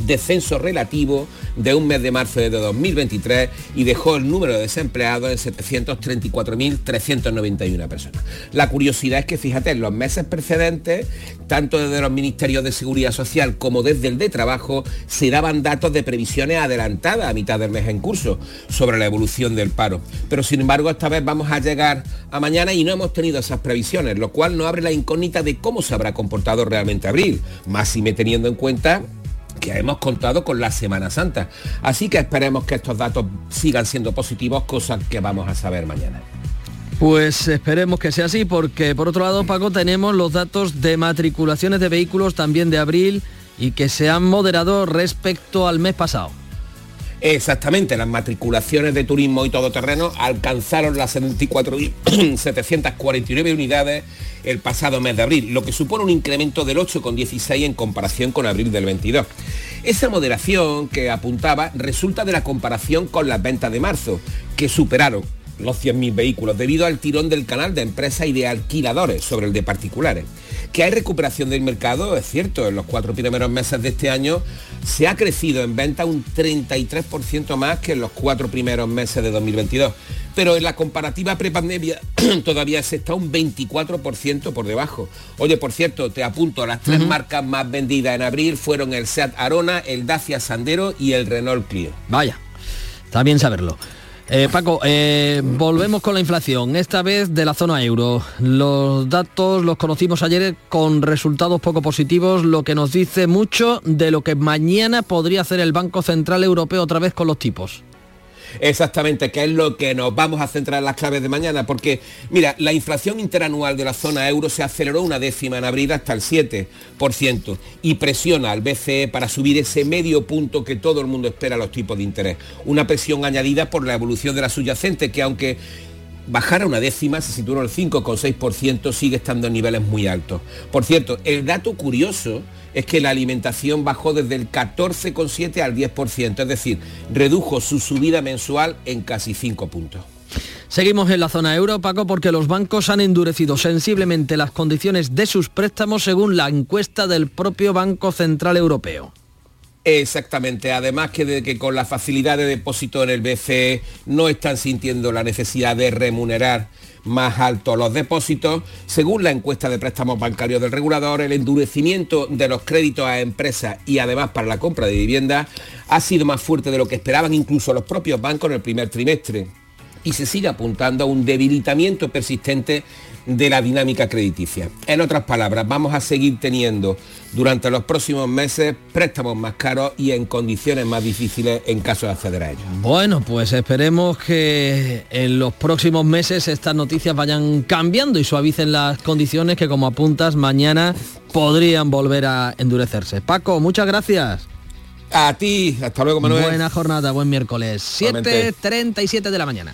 descenso relativo de un mes de marzo de 2023 y dejó el número de desempleados en 734.391 personas. La curiosidad es que, fíjate, en los meses precedentes, tanto desde los ministerios de Seguridad Social como desde el de Trabajo, se daban datos de previsiones adelantadas a mitad del mes en curso sobre la evolución del paro. Pero sin embargo, esta vez vamos a llegar a mañana y no hemos tenido esas previsiones, lo cual no abre la incógnita de cómo se habrá comportado realmente abril, más si me teniendo en cuenta que hemos contado con la Semana Santa. Así que esperemos que estos datos sigan siendo positivos, cosas que vamos a saber mañana. Pues esperemos que sea así, porque por otro lado, Paco, tenemos los datos de matriculaciones de vehículos también de abril y que se han moderado respecto al mes pasado. Exactamente, las matriculaciones de turismo y todoterreno alcanzaron las 74.749 unidades el pasado mes de abril, lo que supone un incremento del 8,16 en comparación con abril del 22. Esa moderación que apuntaba resulta de la comparación con las ventas de marzo, que superaron los 100.000 vehículos debido al tirón del canal de empresas y de alquiladores sobre el de particulares. Que hay recuperación del mercado, es cierto, en los cuatro primeros meses de este año se ha crecido en venta un 33% más que en los cuatro primeros meses de 2022. Pero en la comparativa prepandemia todavía se está un 24% por debajo. Oye, por cierto, te apunto, las tres marcas más vendidas en abril fueron el Seat Arona, el Dacia Sandero y el Renault Clio. Vaya, está bien saberlo. Eh, Paco, eh, volvemos con la inflación, esta vez de la zona euro. Los datos los conocimos ayer con resultados poco positivos, lo que nos dice mucho de lo que mañana podría hacer el Banco Central Europeo otra vez con los tipos. Exactamente, que es lo que nos vamos a centrar en las claves de mañana, porque mira, la inflación interanual de la zona euro se aceleró una décima en abril hasta el 7% y presiona al BCE para subir ese medio punto que todo el mundo espera a los tipos de interés. Una presión añadida por la evolución de la subyacente, que aunque bajara una décima, se situó en el 5,6%, sigue estando en niveles muy altos. Por cierto, el dato curioso es que la alimentación bajó desde el 14,7 al 10%, es decir, redujo su subida mensual en casi 5 puntos. Seguimos en la zona euro, Paco, porque los bancos han endurecido sensiblemente las condiciones de sus préstamos según la encuesta del propio Banco Central Europeo. Exactamente, además que, de, que con la facilidad de depósito en el BCE no están sintiendo la necesidad de remunerar más altos los depósitos. Según la encuesta de préstamos bancarios del regulador, el endurecimiento de los créditos a empresas y además para la compra de viviendas ha sido más fuerte de lo que esperaban incluso los propios bancos en el primer trimestre y se sigue apuntando a un debilitamiento persistente de la dinámica crediticia. En otras palabras, vamos a seguir teniendo durante los próximos meses préstamos más caros y en condiciones más difíciles en caso de acceder a ellos. Bueno, pues esperemos que en los próximos meses estas noticias vayan cambiando y suavicen las condiciones que como apuntas mañana podrían volver a endurecerse. Paco, muchas gracias. A ti, hasta luego Manuel. Buena jornada, buen miércoles. 7.37 de la mañana.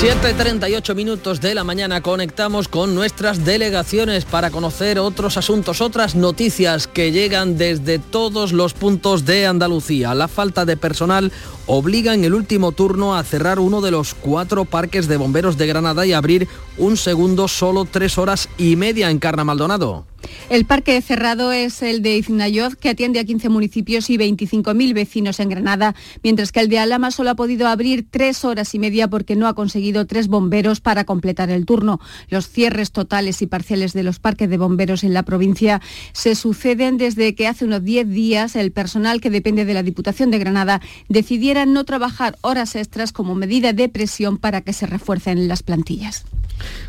7.38 minutos de la mañana conectamos con nuestras delegaciones para conocer otros asuntos, otras noticias que llegan desde todos los puntos de Andalucía. La falta de personal obliga en el último turno a cerrar uno de los cuatro parques de bomberos de Granada y abrir un segundo solo tres horas y media en Carna Maldonado. El parque cerrado es el de Iznayoz, que atiende a 15 municipios y 25.000 vecinos en Granada, mientras que el de Alama solo ha podido abrir tres horas y media porque no ha conseguido tres bomberos para completar el turno. Los cierres totales y parciales de los parques de bomberos en la provincia se suceden desde que hace unos 10 días el personal que depende de la Diputación de Granada decidiera no trabajar horas extras como medida de presión para que se refuercen las plantillas.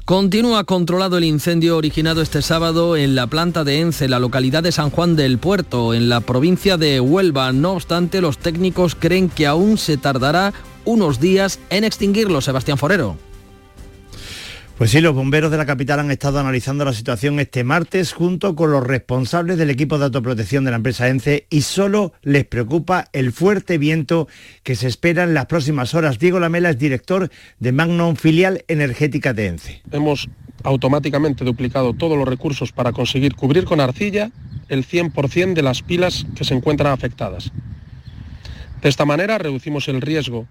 Continúa controlado el incendio originado este sábado en la planta de ENCE, la localidad de San Juan del Puerto, en la provincia de Huelva. No obstante, los técnicos creen que aún se tardará unos días en extinguirlo. Sebastián Forero. Pues sí, los bomberos de la capital han estado analizando la situación este martes junto con los responsables del equipo de autoprotección de la empresa ENCE y solo les preocupa el fuerte viento que se espera en las próximas horas. Diego Lamela es director de Magnum Filial Energética de ENCE. Hemos automáticamente duplicado todos los recursos para conseguir cubrir con arcilla el 100% de las pilas que se encuentran afectadas. De esta manera reducimos el riesgo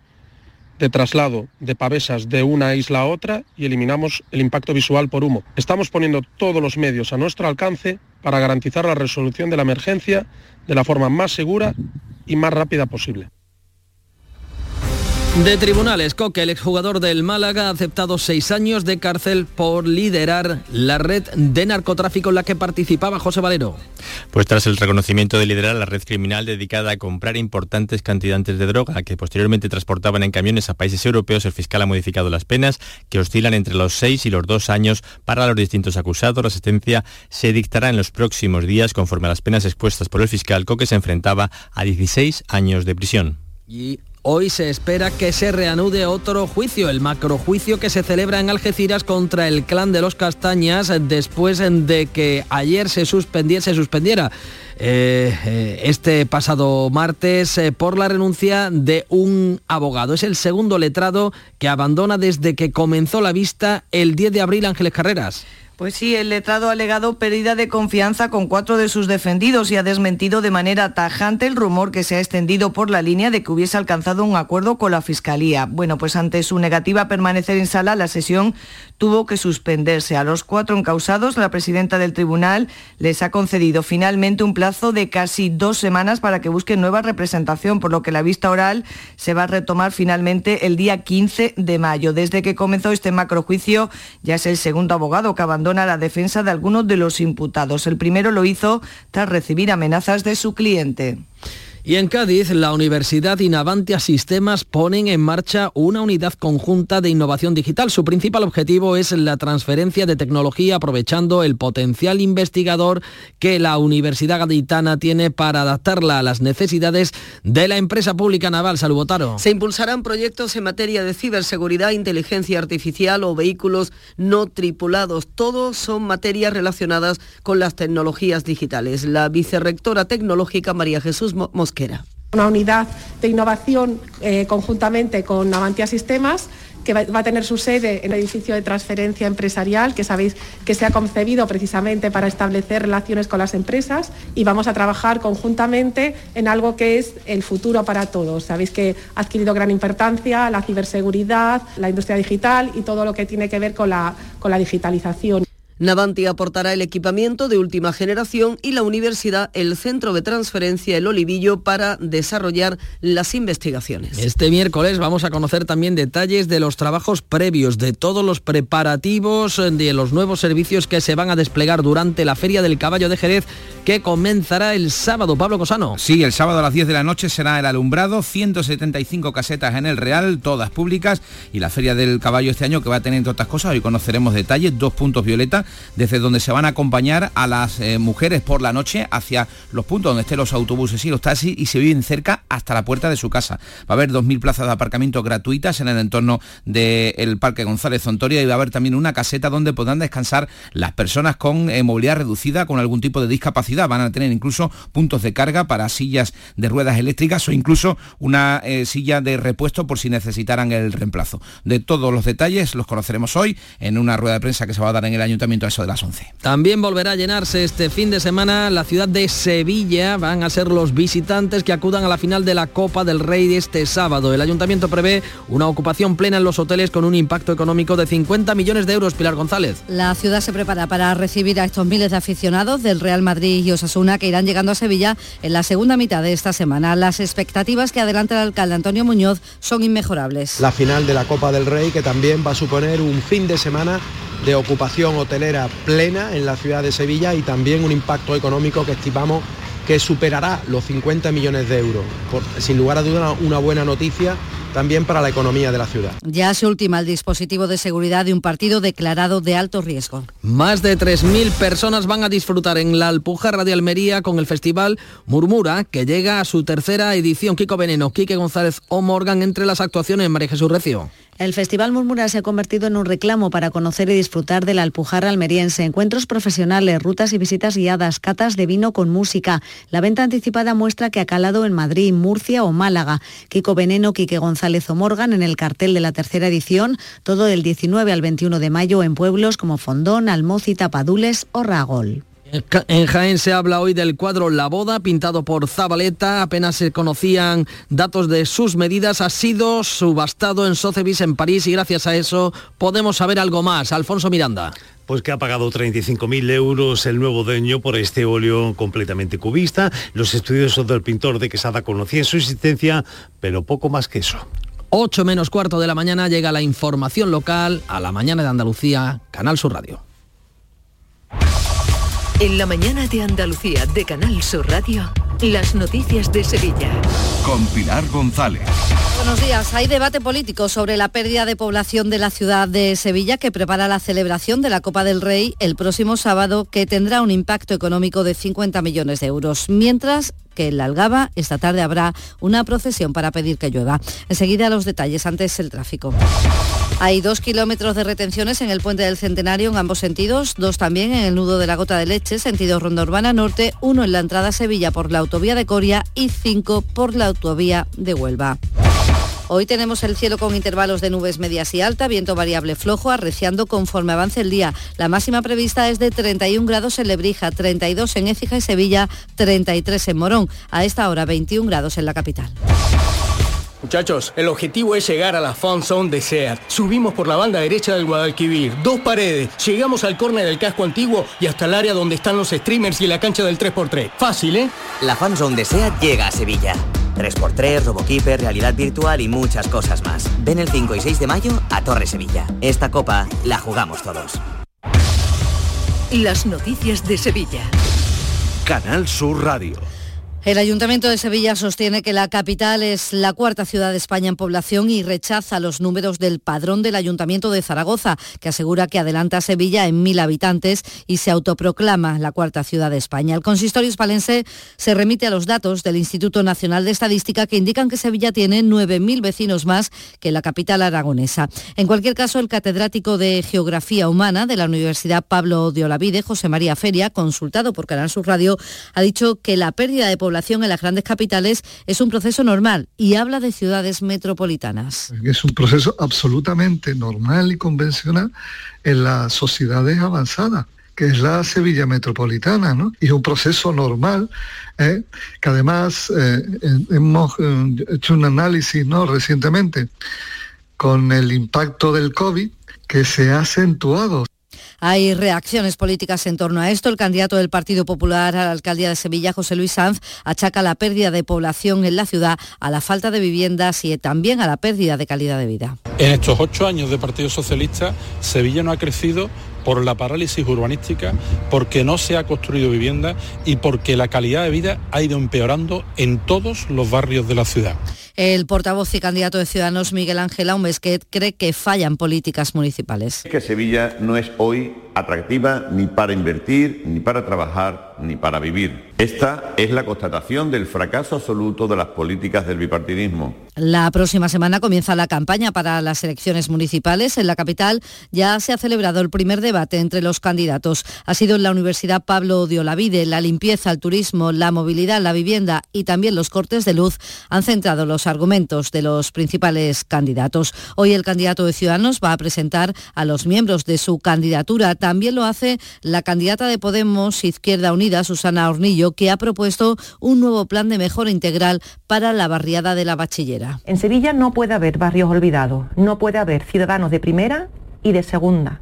de traslado de pavesas de una isla a otra y eliminamos el impacto visual por humo. Estamos poniendo todos los medios a nuestro alcance para garantizar la resolución de la emergencia de la forma más segura y más rápida posible. De tribunales, Coque, el exjugador del Málaga, ha aceptado seis años de cárcel por liderar la red de narcotráfico en la que participaba José Valero. Pues tras el reconocimiento de liderar la red criminal dedicada a comprar importantes cantidades de droga que posteriormente transportaban en camiones a países europeos, el fiscal ha modificado las penas que oscilan entre los seis y los dos años para los distintos acusados. La sentencia se dictará en los próximos días conforme a las penas expuestas por el fiscal. Coque se enfrentaba a 16 años de prisión. Y Hoy se espera que se reanude otro juicio, el macrojuicio que se celebra en Algeciras contra el clan de los Castañas después de que ayer se suspendiese, suspendiera eh, eh, este pasado martes eh, por la renuncia de un abogado. Es el segundo letrado que abandona desde que comenzó la vista el 10 de abril Ángeles Carreras. Pues sí, el letrado ha alegado pérdida de confianza con cuatro de sus defendidos y ha desmentido de manera tajante el rumor que se ha extendido por la línea de que hubiese alcanzado un acuerdo con la Fiscalía. Bueno, pues ante su negativa a permanecer en sala, la sesión tuvo que suspenderse. A los cuatro encausados, la presidenta del tribunal les ha concedido finalmente un plazo de casi dos semanas para que busquen nueva representación, por lo que la vista oral se va a retomar finalmente el día 15 de mayo. Desde que comenzó este macrojuicio, ya es el segundo abogado que abandona la defensa de algunos de los imputados. El primero lo hizo tras recibir amenazas de su cliente. Y en Cádiz, la Universidad y Navantia Sistemas ponen en marcha una unidad conjunta de innovación digital. Su principal objetivo es la transferencia de tecnología aprovechando el potencial investigador que la Universidad Gaditana tiene para adaptarla a las necesidades de la empresa pública naval. Saludotaro. Se impulsarán proyectos en materia de ciberseguridad, inteligencia artificial o vehículos no tripulados. Todos son materias relacionadas con las tecnologías digitales. La vicerrectora tecnológica María Jesús Mos una unidad de innovación eh, conjuntamente con Avantia Sistemas que va, a tener su sede en el edificio de transferencia empresarial, que sabéis que se ha concebido precisamente para establecer relaciones con las empresas y vamos a trabajar conjuntamente en algo que es el futuro para todos. Sabéis que ha adquirido gran importancia la ciberseguridad, la industria digital y todo lo que tiene que ver con la, con la digitalización. Navanti aportará el equipamiento de última generación y la universidad el centro de transferencia El Olivillo para desarrollar las investigaciones. Este miércoles vamos a conocer también detalles de los trabajos previos, de todos los preparativos de los nuevos servicios que se van a desplegar durante la Feria del Caballo de Jerez que comenzará el sábado. Pablo Cosano. Sí, el sábado a las 10 de la noche será el alumbrado, 175 casetas en el Real, todas públicas y la Feria del Caballo este año que va a tener entre otras cosas, hoy conoceremos detalles, dos puntos violeta desde donde se van a acompañar a las eh, mujeres por la noche hacia los puntos donde estén los autobuses y los taxis y se viven cerca hasta la puerta de su casa. Va a haber 2.000 plazas de aparcamiento gratuitas en el entorno del Parque González Zontoria y va a haber también una caseta donde podrán descansar las personas con eh, movilidad reducida, con algún tipo de discapacidad. Van a tener incluso puntos de carga para sillas de ruedas eléctricas o incluso una eh, silla de repuesto por si necesitaran el reemplazo. De todos los detalles los conoceremos hoy en una rueda de prensa que se va a dar en el Ayuntamiento eso de las 11. También volverá a llenarse este fin de semana la ciudad de Sevilla. Van a ser los visitantes que acudan a la final de la Copa del Rey de este sábado. El ayuntamiento prevé una ocupación plena en los hoteles con un impacto económico de 50 millones de euros. Pilar González. La ciudad se prepara para recibir a estos miles de aficionados del Real Madrid y Osasuna que irán llegando a Sevilla en la segunda mitad de esta semana. Las expectativas que adelanta el alcalde Antonio Muñoz son inmejorables. La final de la Copa del Rey que también va a suponer un fin de semana de ocupación hotelera plena en la ciudad de Sevilla y también un impacto económico que estimamos que superará los 50 millones de euros. sin lugar a duda una buena noticia también para la economía de la ciudad. Ya se ultima el dispositivo de seguridad de un partido declarado de alto riesgo. Más de 3.000 personas van a disfrutar en la Alpujarra de Almería con el festival Murmura, que llega a su tercera edición. Kiko Veneno, Quique González o Morgan entre las actuaciones. María Jesús Recio. El Festival Murmura se ha convertido en un reclamo para conocer y disfrutar de la Alpujarra almeriense. Encuentros profesionales, rutas y visitas guiadas, catas de vino con música. La venta anticipada muestra que ha calado en Madrid, Murcia o Málaga. Kiko Veneno, Quique González o Morgan en el cartel de la tercera edición, todo del 19 al 21 de mayo en pueblos como Fondón, Almócita, Padules o Ragol. En Jaén se habla hoy del cuadro La Boda, pintado por Zabaleta. Apenas se conocían datos de sus medidas. Ha sido subastado en Sotheby's en París y gracias a eso podemos saber algo más. Alfonso Miranda pues que ha pagado 35.000 euros el nuevo dueño por este óleo completamente cubista. Los estudiosos del pintor de Quesada conocían su existencia, pero poco más que eso. 8 menos cuarto de la mañana llega la información local a la mañana de Andalucía, Canal Sur Radio. En la mañana de Andalucía de Canal Sur Radio, las noticias de Sevilla. Con Pilar González. Buenos días. Hay debate político sobre la pérdida de población de la ciudad de Sevilla que prepara la celebración de la Copa del Rey el próximo sábado que tendrá un impacto económico de 50 millones de euros. Mientras que en la Algaba esta tarde habrá una procesión para pedir que llueva. Enseguida los detalles, antes el tráfico. Hay dos kilómetros de retenciones en el puente del Centenario en ambos sentidos, dos también en el nudo de la Gota de Leche, sentido Ronda Urbana Norte, uno en la entrada a Sevilla por la autovía de Coria y cinco por la autovía de Huelva. Hoy tenemos el cielo con intervalos de nubes medias y alta, viento variable flojo, arreciando conforme avance el día. La máxima prevista es de 31 grados en Lebrija, 32 en Écija y Sevilla, 33 en Morón. A esta hora 21 grados en la capital. Muchachos, el objetivo es llegar a la Fun Zone de SEAT. Subimos por la banda derecha del Guadalquivir, dos paredes, llegamos al córner del casco antiguo y hasta el área donde están los streamers y la cancha del 3x3. Fácil, ¿eh? La Fun Zone de SEAT llega a Sevilla. 3x3, RoboKeeper, realidad virtual y muchas cosas más. Ven el 5 y 6 de mayo a Torre Sevilla. Esta copa la jugamos todos. Las noticias de Sevilla. Canal Sur Radio. El Ayuntamiento de Sevilla sostiene que la capital es la cuarta ciudad de España en población y rechaza los números del padrón del Ayuntamiento de Zaragoza, que asegura que adelanta a Sevilla en mil habitantes y se autoproclama la cuarta ciudad de España. El consistorio hispalense se remite a los datos del Instituto Nacional de Estadística que indican que Sevilla tiene 9.000 vecinos más que la capital aragonesa. En cualquier caso, el catedrático de Geografía Humana de la Universidad Pablo de Olavide, José María Feria, consultado por Canal Sur Radio, ha dicho que la pérdida de población en las grandes capitales es un proceso normal y habla de ciudades metropolitanas. Es un proceso absolutamente normal y convencional en las sociedades avanzadas que es la Sevilla metropolitana, ¿no? Y es un proceso normal, ¿eh? que además eh, hemos eh, hecho un análisis, ¿no? Recientemente con el impacto del COVID que se ha acentuado. Hay reacciones políticas en torno a esto. El candidato del Partido Popular a la alcaldía de Sevilla, José Luis Sanz, achaca la pérdida de población en la ciudad a la falta de viviendas y también a la pérdida de calidad de vida. En estos ocho años de Partido Socialista, Sevilla no ha crecido por la parálisis urbanística, porque no se ha construido vivienda y porque la calidad de vida ha ido empeorando en todos los barrios de la ciudad. El portavoz y candidato de Ciudadanos, Miguel Ángel Aumesquet, cree que fallan políticas municipales. Que Sevilla no es hoy atractiva ni para invertir, ni para trabajar, ni para vivir. Esta es la constatación del fracaso absoluto de las políticas del bipartidismo. La próxima semana comienza la campaña para las elecciones municipales. En la capital ya se ha celebrado el primer debate entre los candidatos. Ha sido en la Universidad Pablo de Olavide. La limpieza, el turismo, la movilidad, la vivienda y también los cortes de luz han centrado los argumentos de los principales candidatos. Hoy el candidato de Ciudadanos va a presentar a los miembros de su candidatura. También lo hace la candidata de Podemos Izquierda Unida, Susana Hornillo, que ha propuesto un nuevo plan de mejora integral para la barriada de la Bachillera. En Sevilla no puede haber barrios olvidados, no puede haber ciudadanos de primera y de segunda.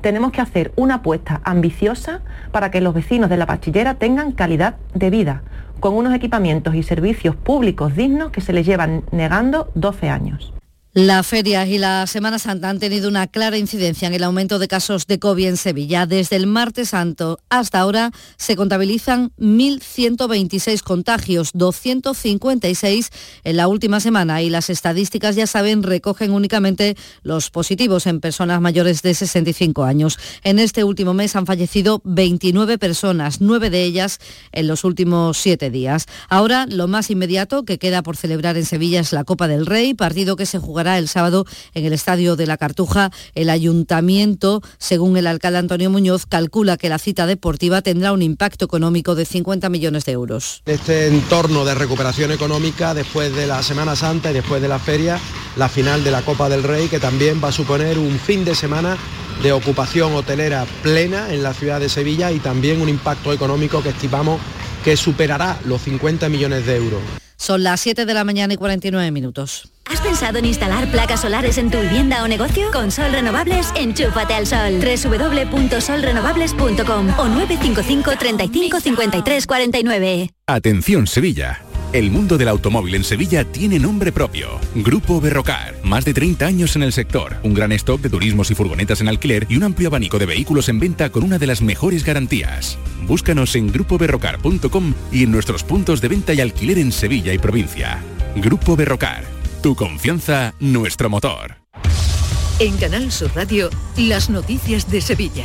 Tenemos que hacer una apuesta ambiciosa para que los vecinos de la Bachillera tengan calidad de vida, con unos equipamientos y servicios públicos dignos que se les llevan negando 12 años. Las ferias y la Semana Santa han tenido una clara incidencia en el aumento de casos de COVID en Sevilla. Desde el martes santo hasta ahora se contabilizan 1.126 contagios, 256 en la última semana y las estadísticas, ya saben, recogen únicamente los positivos en personas mayores de 65 años. En este último mes han fallecido 29 personas, nueve de ellas en los últimos siete días. Ahora, lo más inmediato que queda por celebrar en Sevilla es la Copa del Rey, partido que se jugará el sábado en el Estadio de la Cartuja. El ayuntamiento, según el alcalde Antonio Muñoz, calcula que la cita deportiva tendrá un impacto económico de 50 millones de euros. Este entorno de recuperación económica después de la Semana Santa y después de la feria, la final de la Copa del Rey, que también va a suponer un fin de semana de ocupación hotelera plena en la ciudad de Sevilla y también un impacto económico que estimamos que superará los 50 millones de euros. Son las 7 de la mañana y 49 minutos. ¿Has pensado en instalar placas solares en tu vivienda o negocio? Con Sol Renovables, enchúfate al sol. www.solrenovables.com o 955 35 53 49. Atención Sevilla. El mundo del automóvil en Sevilla tiene nombre propio. Grupo Berrocar. Más de 30 años en el sector. Un gran stock de turismos y furgonetas en alquiler y un amplio abanico de vehículos en venta con una de las mejores garantías. Búscanos en grupoberrocar.com y en nuestros puntos de venta y alquiler en Sevilla y provincia. Grupo Berrocar. Tu confianza, nuestro motor. En Canal Sur Radio, las noticias de Sevilla.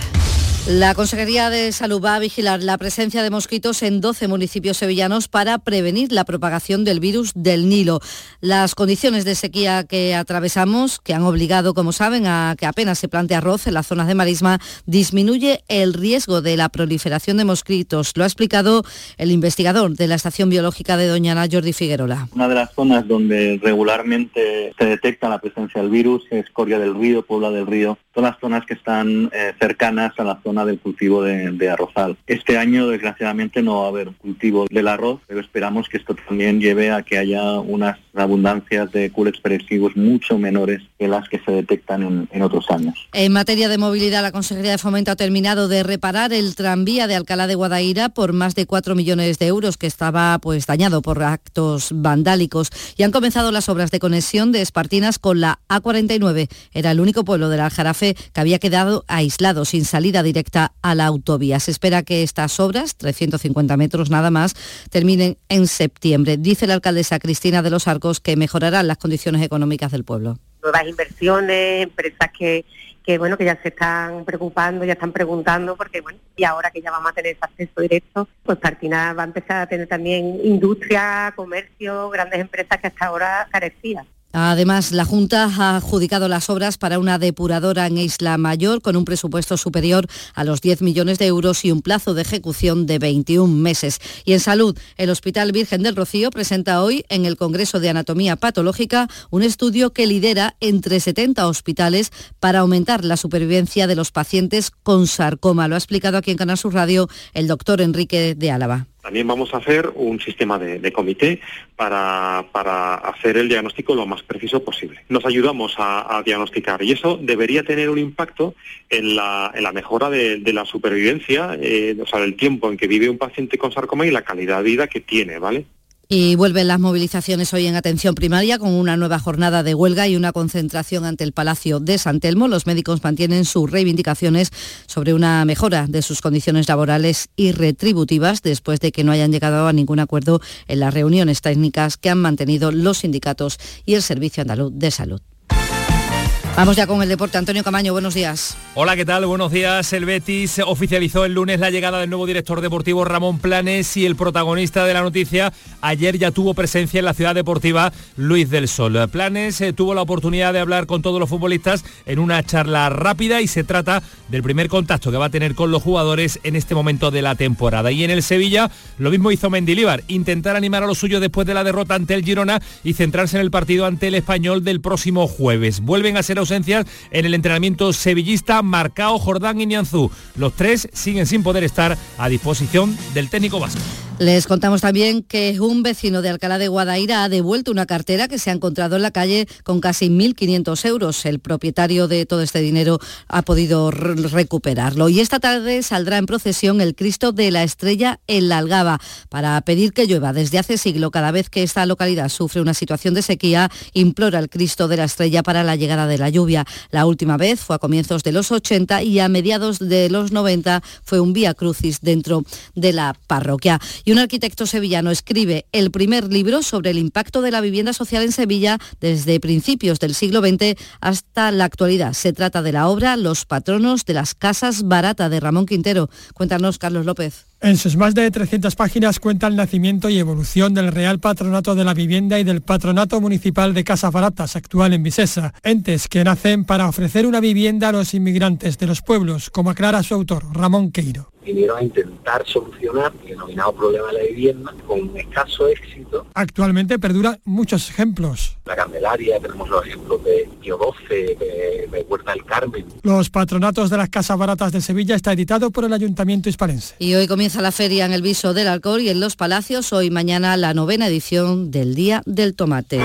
La Consejería de Salud va a vigilar la presencia de mosquitos en 12 municipios sevillanos para prevenir la propagación del virus del Nilo. Las condiciones de sequía que atravesamos, que han obligado, como saben, a que apenas se plante arroz en las zonas de marisma, disminuye el riesgo de la proliferación de mosquitos. Lo ha explicado el investigador de la Estación Biológica de Doñana, Jordi Figuerola. Una de las zonas donde regularmente se detecta la presencia del virus es Coria del Río, Puebla del Río, todas las zonas que están eh, cercanas a la zona del cultivo de, arrozal. Este año, desgraciadamente, no va a haber cultivo del arroz, pero esperamos que esto también lleve a que haya unas abundancias de culex peresivos mucho menores que las que se detectan en, otros años. En materia de movilidad, la Consejería de Fomento ha terminado de reparar el tranvía de Alcalá de Guadaira por más de 4 millones de euros que estaba pues dañado por actos vandálicos y han comenzado las obras de conexión de Espartinas con la A49. Era el único pueblo del Aljarafe que había quedado aislado sin salida directa a la autovía. Se espera que estas obras, 350 metros nada más, terminen en septiembre. Dice la alcaldesa Cristina de los Arcos que mejorarán las condiciones económicas del pueblo. Nuevas inversiones, empresas que, bueno que ya se están preocupando, ya están preguntando, porque bueno, y ahora que ya vamos a tener ese acceso directo, pues Partina va a empezar a tener también industria, comercio, grandes empresas que hasta ahora carecían. Además, la Junta ha adjudicado las obras para una depuradora en Isla Mayor con un presupuesto superior a los 10 millones de euros y un plazo de ejecución de 21 meses. Y en salud, el Hospital Virgen del Rocío presenta hoy en el Congreso de Anatomía Patológica un estudio que lidera entre 70 hospitales para aumentar la supervivencia de los pacientes con sarcoma. Lo ha explicado aquí en Canal Sur Radio el doctor Enrique de Álava. También vamos a hacer un sistema de, comité para, hacer el diagnóstico lo más preciso posible. Nos ayudamos a, diagnosticar y eso debería tener un impacto en la, mejora de, la supervivencia, eh, o sea, del tiempo en que vive un paciente con sarcoma y la calidad de vida que tiene, ¿vale? Y vuelven las movilizaciones hoy en atención primaria con una nueva jornada de huelga y una concentración ante el Palacio de San Telmo. Los médicos mantienen sus reivindicaciones sobre una mejora de sus condiciones laborales y retributivas después de que no hayan llegado a ningún acuerdo en las reuniones técnicas que han mantenido los sindicatos y el Servicio Andaluz de Salud. Vamos ya con el deporte. Antonio Camaño, buenos días. Hola, ¿qué tal? Buenos días. El Betis oficializó el lunes la llegada del nuevo director deportivo Ramón Planes y el protagonista de la noticia ayer ya tuvo presencia en la ciudad deportiva Luis del Sol. Planes eh, tuvo la oportunidad de hablar con todos los futbolistas en una charla rápida y se trata del primer contacto que va a tener con los jugadores en este momento de la temporada. Y en el Sevilla lo mismo hizo Mendilíbar, intentar animar a los suyos después de la derrota ante el Girona y centrarse en el partido ante el Español del próximo jueves. Vuelven a ser ausencias en el entrenamiento sevillista Marcao, Jordán y Nianzú. Los tres siguen sin poder estar a disposición del técnico vasco. Les contamos también que un vecino de Alcalá de Guadaira ha devuelto una cartera que se ha encontrado en la calle con casi 1.500 euros. El propietario de todo este dinero ha podido recuperarlo. Y esta tarde saldrá en procesión el Cristo de la Estrella en la Algaba para pedir que llueva. Desde hace siglo, cada vez que esta localidad sufre una situación de sequía, implora al Cristo de la Estrella para la llegada de la lluvia. La última vez fue a comienzos de los 80 y a mediados de los 90 fue un vía crucis dentro de la parroquia un arquitecto sevillano escribe el primer libro sobre el impacto de la vivienda social en Sevilla desde principios del siglo XX hasta la actualidad. Se trata de la obra Los patronos de las casas barata de Ramón Quintero. Cuéntanos, Carlos López. En sus más de 300 páginas cuenta el nacimiento y evolución del Real Patronato de la Vivienda y del Patronato Municipal de Casas Baratas, actual en Visesa, entes que nacen para ofrecer una vivienda a los inmigrantes de los pueblos, como aclara su autor, Ramón Queiro vinieron a intentar solucionar el denominado problema de la vivienda con escaso éxito. Actualmente perdura muchos ejemplos. La Candelaria, tenemos los ejemplos de Pío XII, de, Huerta del Carmen. Los patronatos de las casas baratas de Sevilla está editado por el Ayuntamiento Hispalense. Y hoy comienza la feria en el Viso del Alcor y en Los Palacios, hoy mañana la novena edición del Día del Tomate.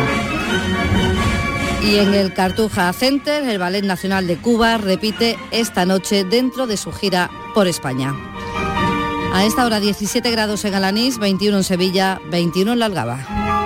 Y en el Cartuja Center, el Ballet Nacional de Cuba repite esta noche dentro de su gira por España. A esta hora 17 grados en Alanís, 21 en Sevilla, 21 en La Algaba.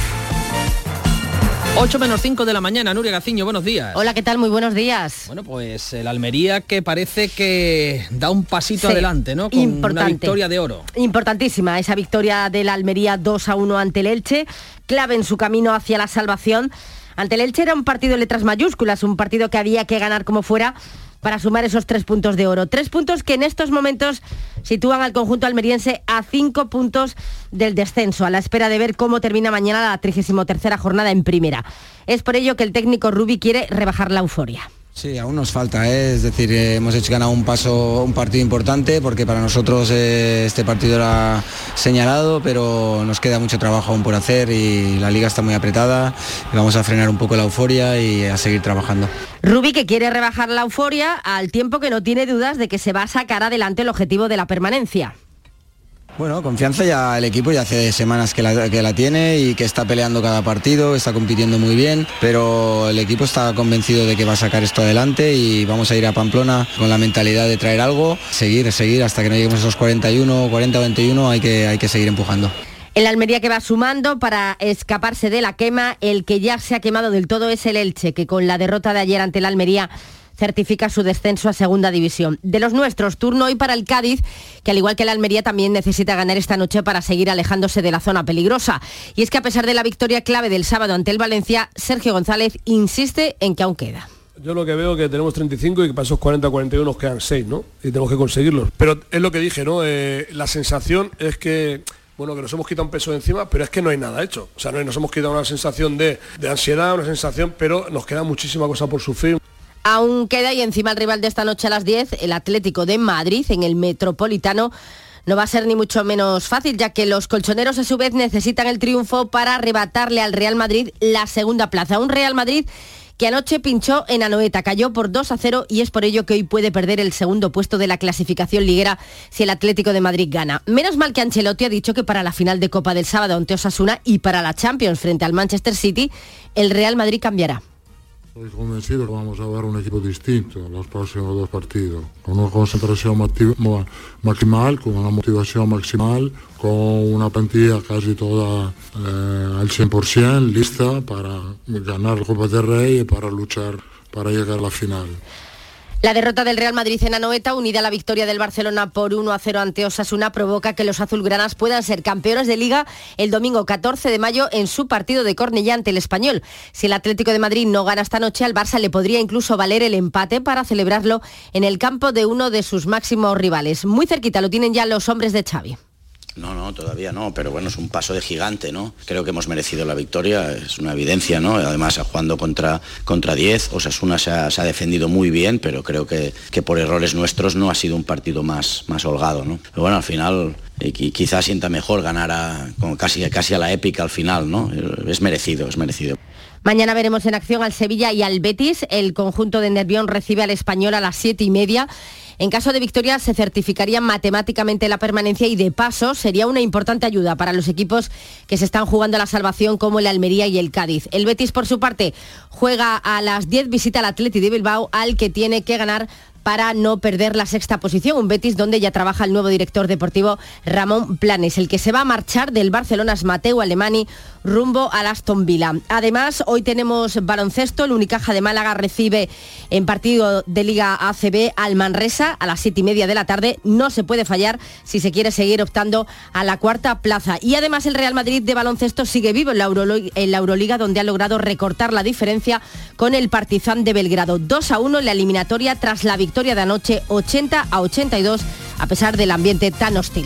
8 menos 5 de la mañana, Nuria Gaciño, buenos días. Hola, ¿qué tal? Muy buenos días. Bueno, pues el Almería que parece que da un pasito adelante, ¿no? Con una victoria de oro. Importantísima, esa victoria del Almería 2 a 1 ante el Elche, clave en su camino hacia la salvación ante el Elche era un partido de letras mayúsculas, un partido que había que ganar como fuera para sumar esos tres puntos de oro. Tres puntos que en estos momentos sitúan al conjunto almeriense a cinco puntos del descenso, a la espera de ver cómo termina mañana la 33 jornada en primera. Es por ello que el técnico Rubi quiere rebajar la euforia. Sí, aún nos falta, ¿eh? es decir, eh, hemos hecho ganar un paso, un partido importante porque para nosotros eh, este partido era señalado, pero nos queda mucho trabajo aún por hacer y la liga está muy apretada y vamos a frenar un poco la euforia y a seguir trabajando. Rubi que quiere rebajar la euforia al tiempo que no tiene dudas de que se va a sacar adelante el objetivo de la permanencia. Bueno, confianza ya el equipo ya hace semanas que la, tiene y que está peleando cada partido, está compitiendo muy bien, pero el equipo está convencido de que va a sacar esto adelante y vamos a ir a Pamplona con la mentalidad de traer algo, seguir, seguir hasta que no lleguemos a esos 41, 40, 21, hay que, hay que seguir empujando. El Almería que va sumando para escaparse de la quema, el que ya se ha quemado del todo es el Elche, que con la derrota de ayer ante el Almería certifica su descenso a segunda división. De los nuestros, turno hoy para el Cádiz, que al igual que el Almería también necesita ganar esta noche para seguir alejándose de la zona peligrosa. Y es que a pesar de la victoria clave del sábado ante el Valencia, Sergio González insiste en que aún queda. Yo lo que veo es que tenemos 35 y que para esos 40-41 nos quedan 6, ¿no? Y tenemos que conseguirlos. Pero es lo que dije, ¿no? Eh, la sensación es que bueno, que nos hemos quitado un peso encima, pero es que no hay nada hecho. O sea, nos hemos quitado una sensación de, de, ansiedad, una sensación, pero nos queda muchísima cosa por sufrir. Aún queda y encima el rival de esta noche a las 10, el Atlético de Madrid, en el Metropolitano. No va a ser ni mucho menos fácil, ya que los colchoneros a su vez necesitan el triunfo para arrebatarle al Real Madrid la segunda plaza. Un Real Madrid que anoche pinchó en Anoeta, cayó por 2 a 0 y es por ello que hoy puede perder el segundo puesto de la clasificación liguera si el Atlético de Madrid gana. Menos mal que Ancelotti ha dicho que para la final de Copa del sábado ante Osasuna y para la Champions frente al Manchester City, el Real Madrid cambiará. Estoy convencido que vamos a ver un equipo distinto en los próximos dos partidos, con una concentración maximal, con una motivación maximal, con una plantilla casi toda eh, al 100%, lista para ganar la Copa del Rey y para luchar para llegar a la final. La derrota del Real Madrid en Anoeta, unida a la victoria del Barcelona por 1 a 0 ante Osasuna, provoca que los azulgranas puedan ser campeones de liga el domingo 14 de mayo en su partido de Cornellá ante el Español. Si el Atlético de Madrid no gana esta noche, al Barça le podría incluso valer el empate para celebrarlo en el campo de uno de sus máximos rivales. Muy cerquita lo tienen ya los hombres de Xavi. No, no, todavía no, pero bueno, es un paso de gigante, ¿no? Creo que hemos merecido la victoria, es una evidencia, ¿no? Además, jugando contra, contra 10, Osasuna se ha, se ha defendido muy bien, pero creo que, que, por errores nuestros no ha sido un partido más, más holgado, ¿no? Pero bueno, al final eh, quizás sienta mejor ganar a, como casi, casi a la épica al final, ¿no? Es merecido, es merecido. Mañana veremos en acción al Sevilla y al Betis. El conjunto de Nervión recibe al Español a las siete y media. En caso de victoria se certificaría matemáticamente la permanencia y de paso sería una importante ayuda para los equipos que se están jugando la salvación como el Almería y el Cádiz. El Betis por su parte juega a las 10 visita al Atleti de Bilbao al que tiene que ganar para no perder la sexta posición. Un Betis donde ya trabaja el nuevo director deportivo Ramón Planes, el que se va a marchar del Barcelona Mateo Alemani rumbo al Aston Villa. Además, hoy tenemos baloncesto. El Unicaja de Málaga recibe en partido de Liga ACB al Manresa a las siete y media de la tarde. No se puede fallar si se quiere seguir optando a la cuarta plaza. Y además el Real Madrid de baloncesto sigue vivo en la, en la Euroliga, donde ha logrado recortar la diferencia con el Partizan de Belgrado. 2 a 1 en la eliminatoria tras la victoria de anoche 80 a 82 a pesar del ambiente tan hostil.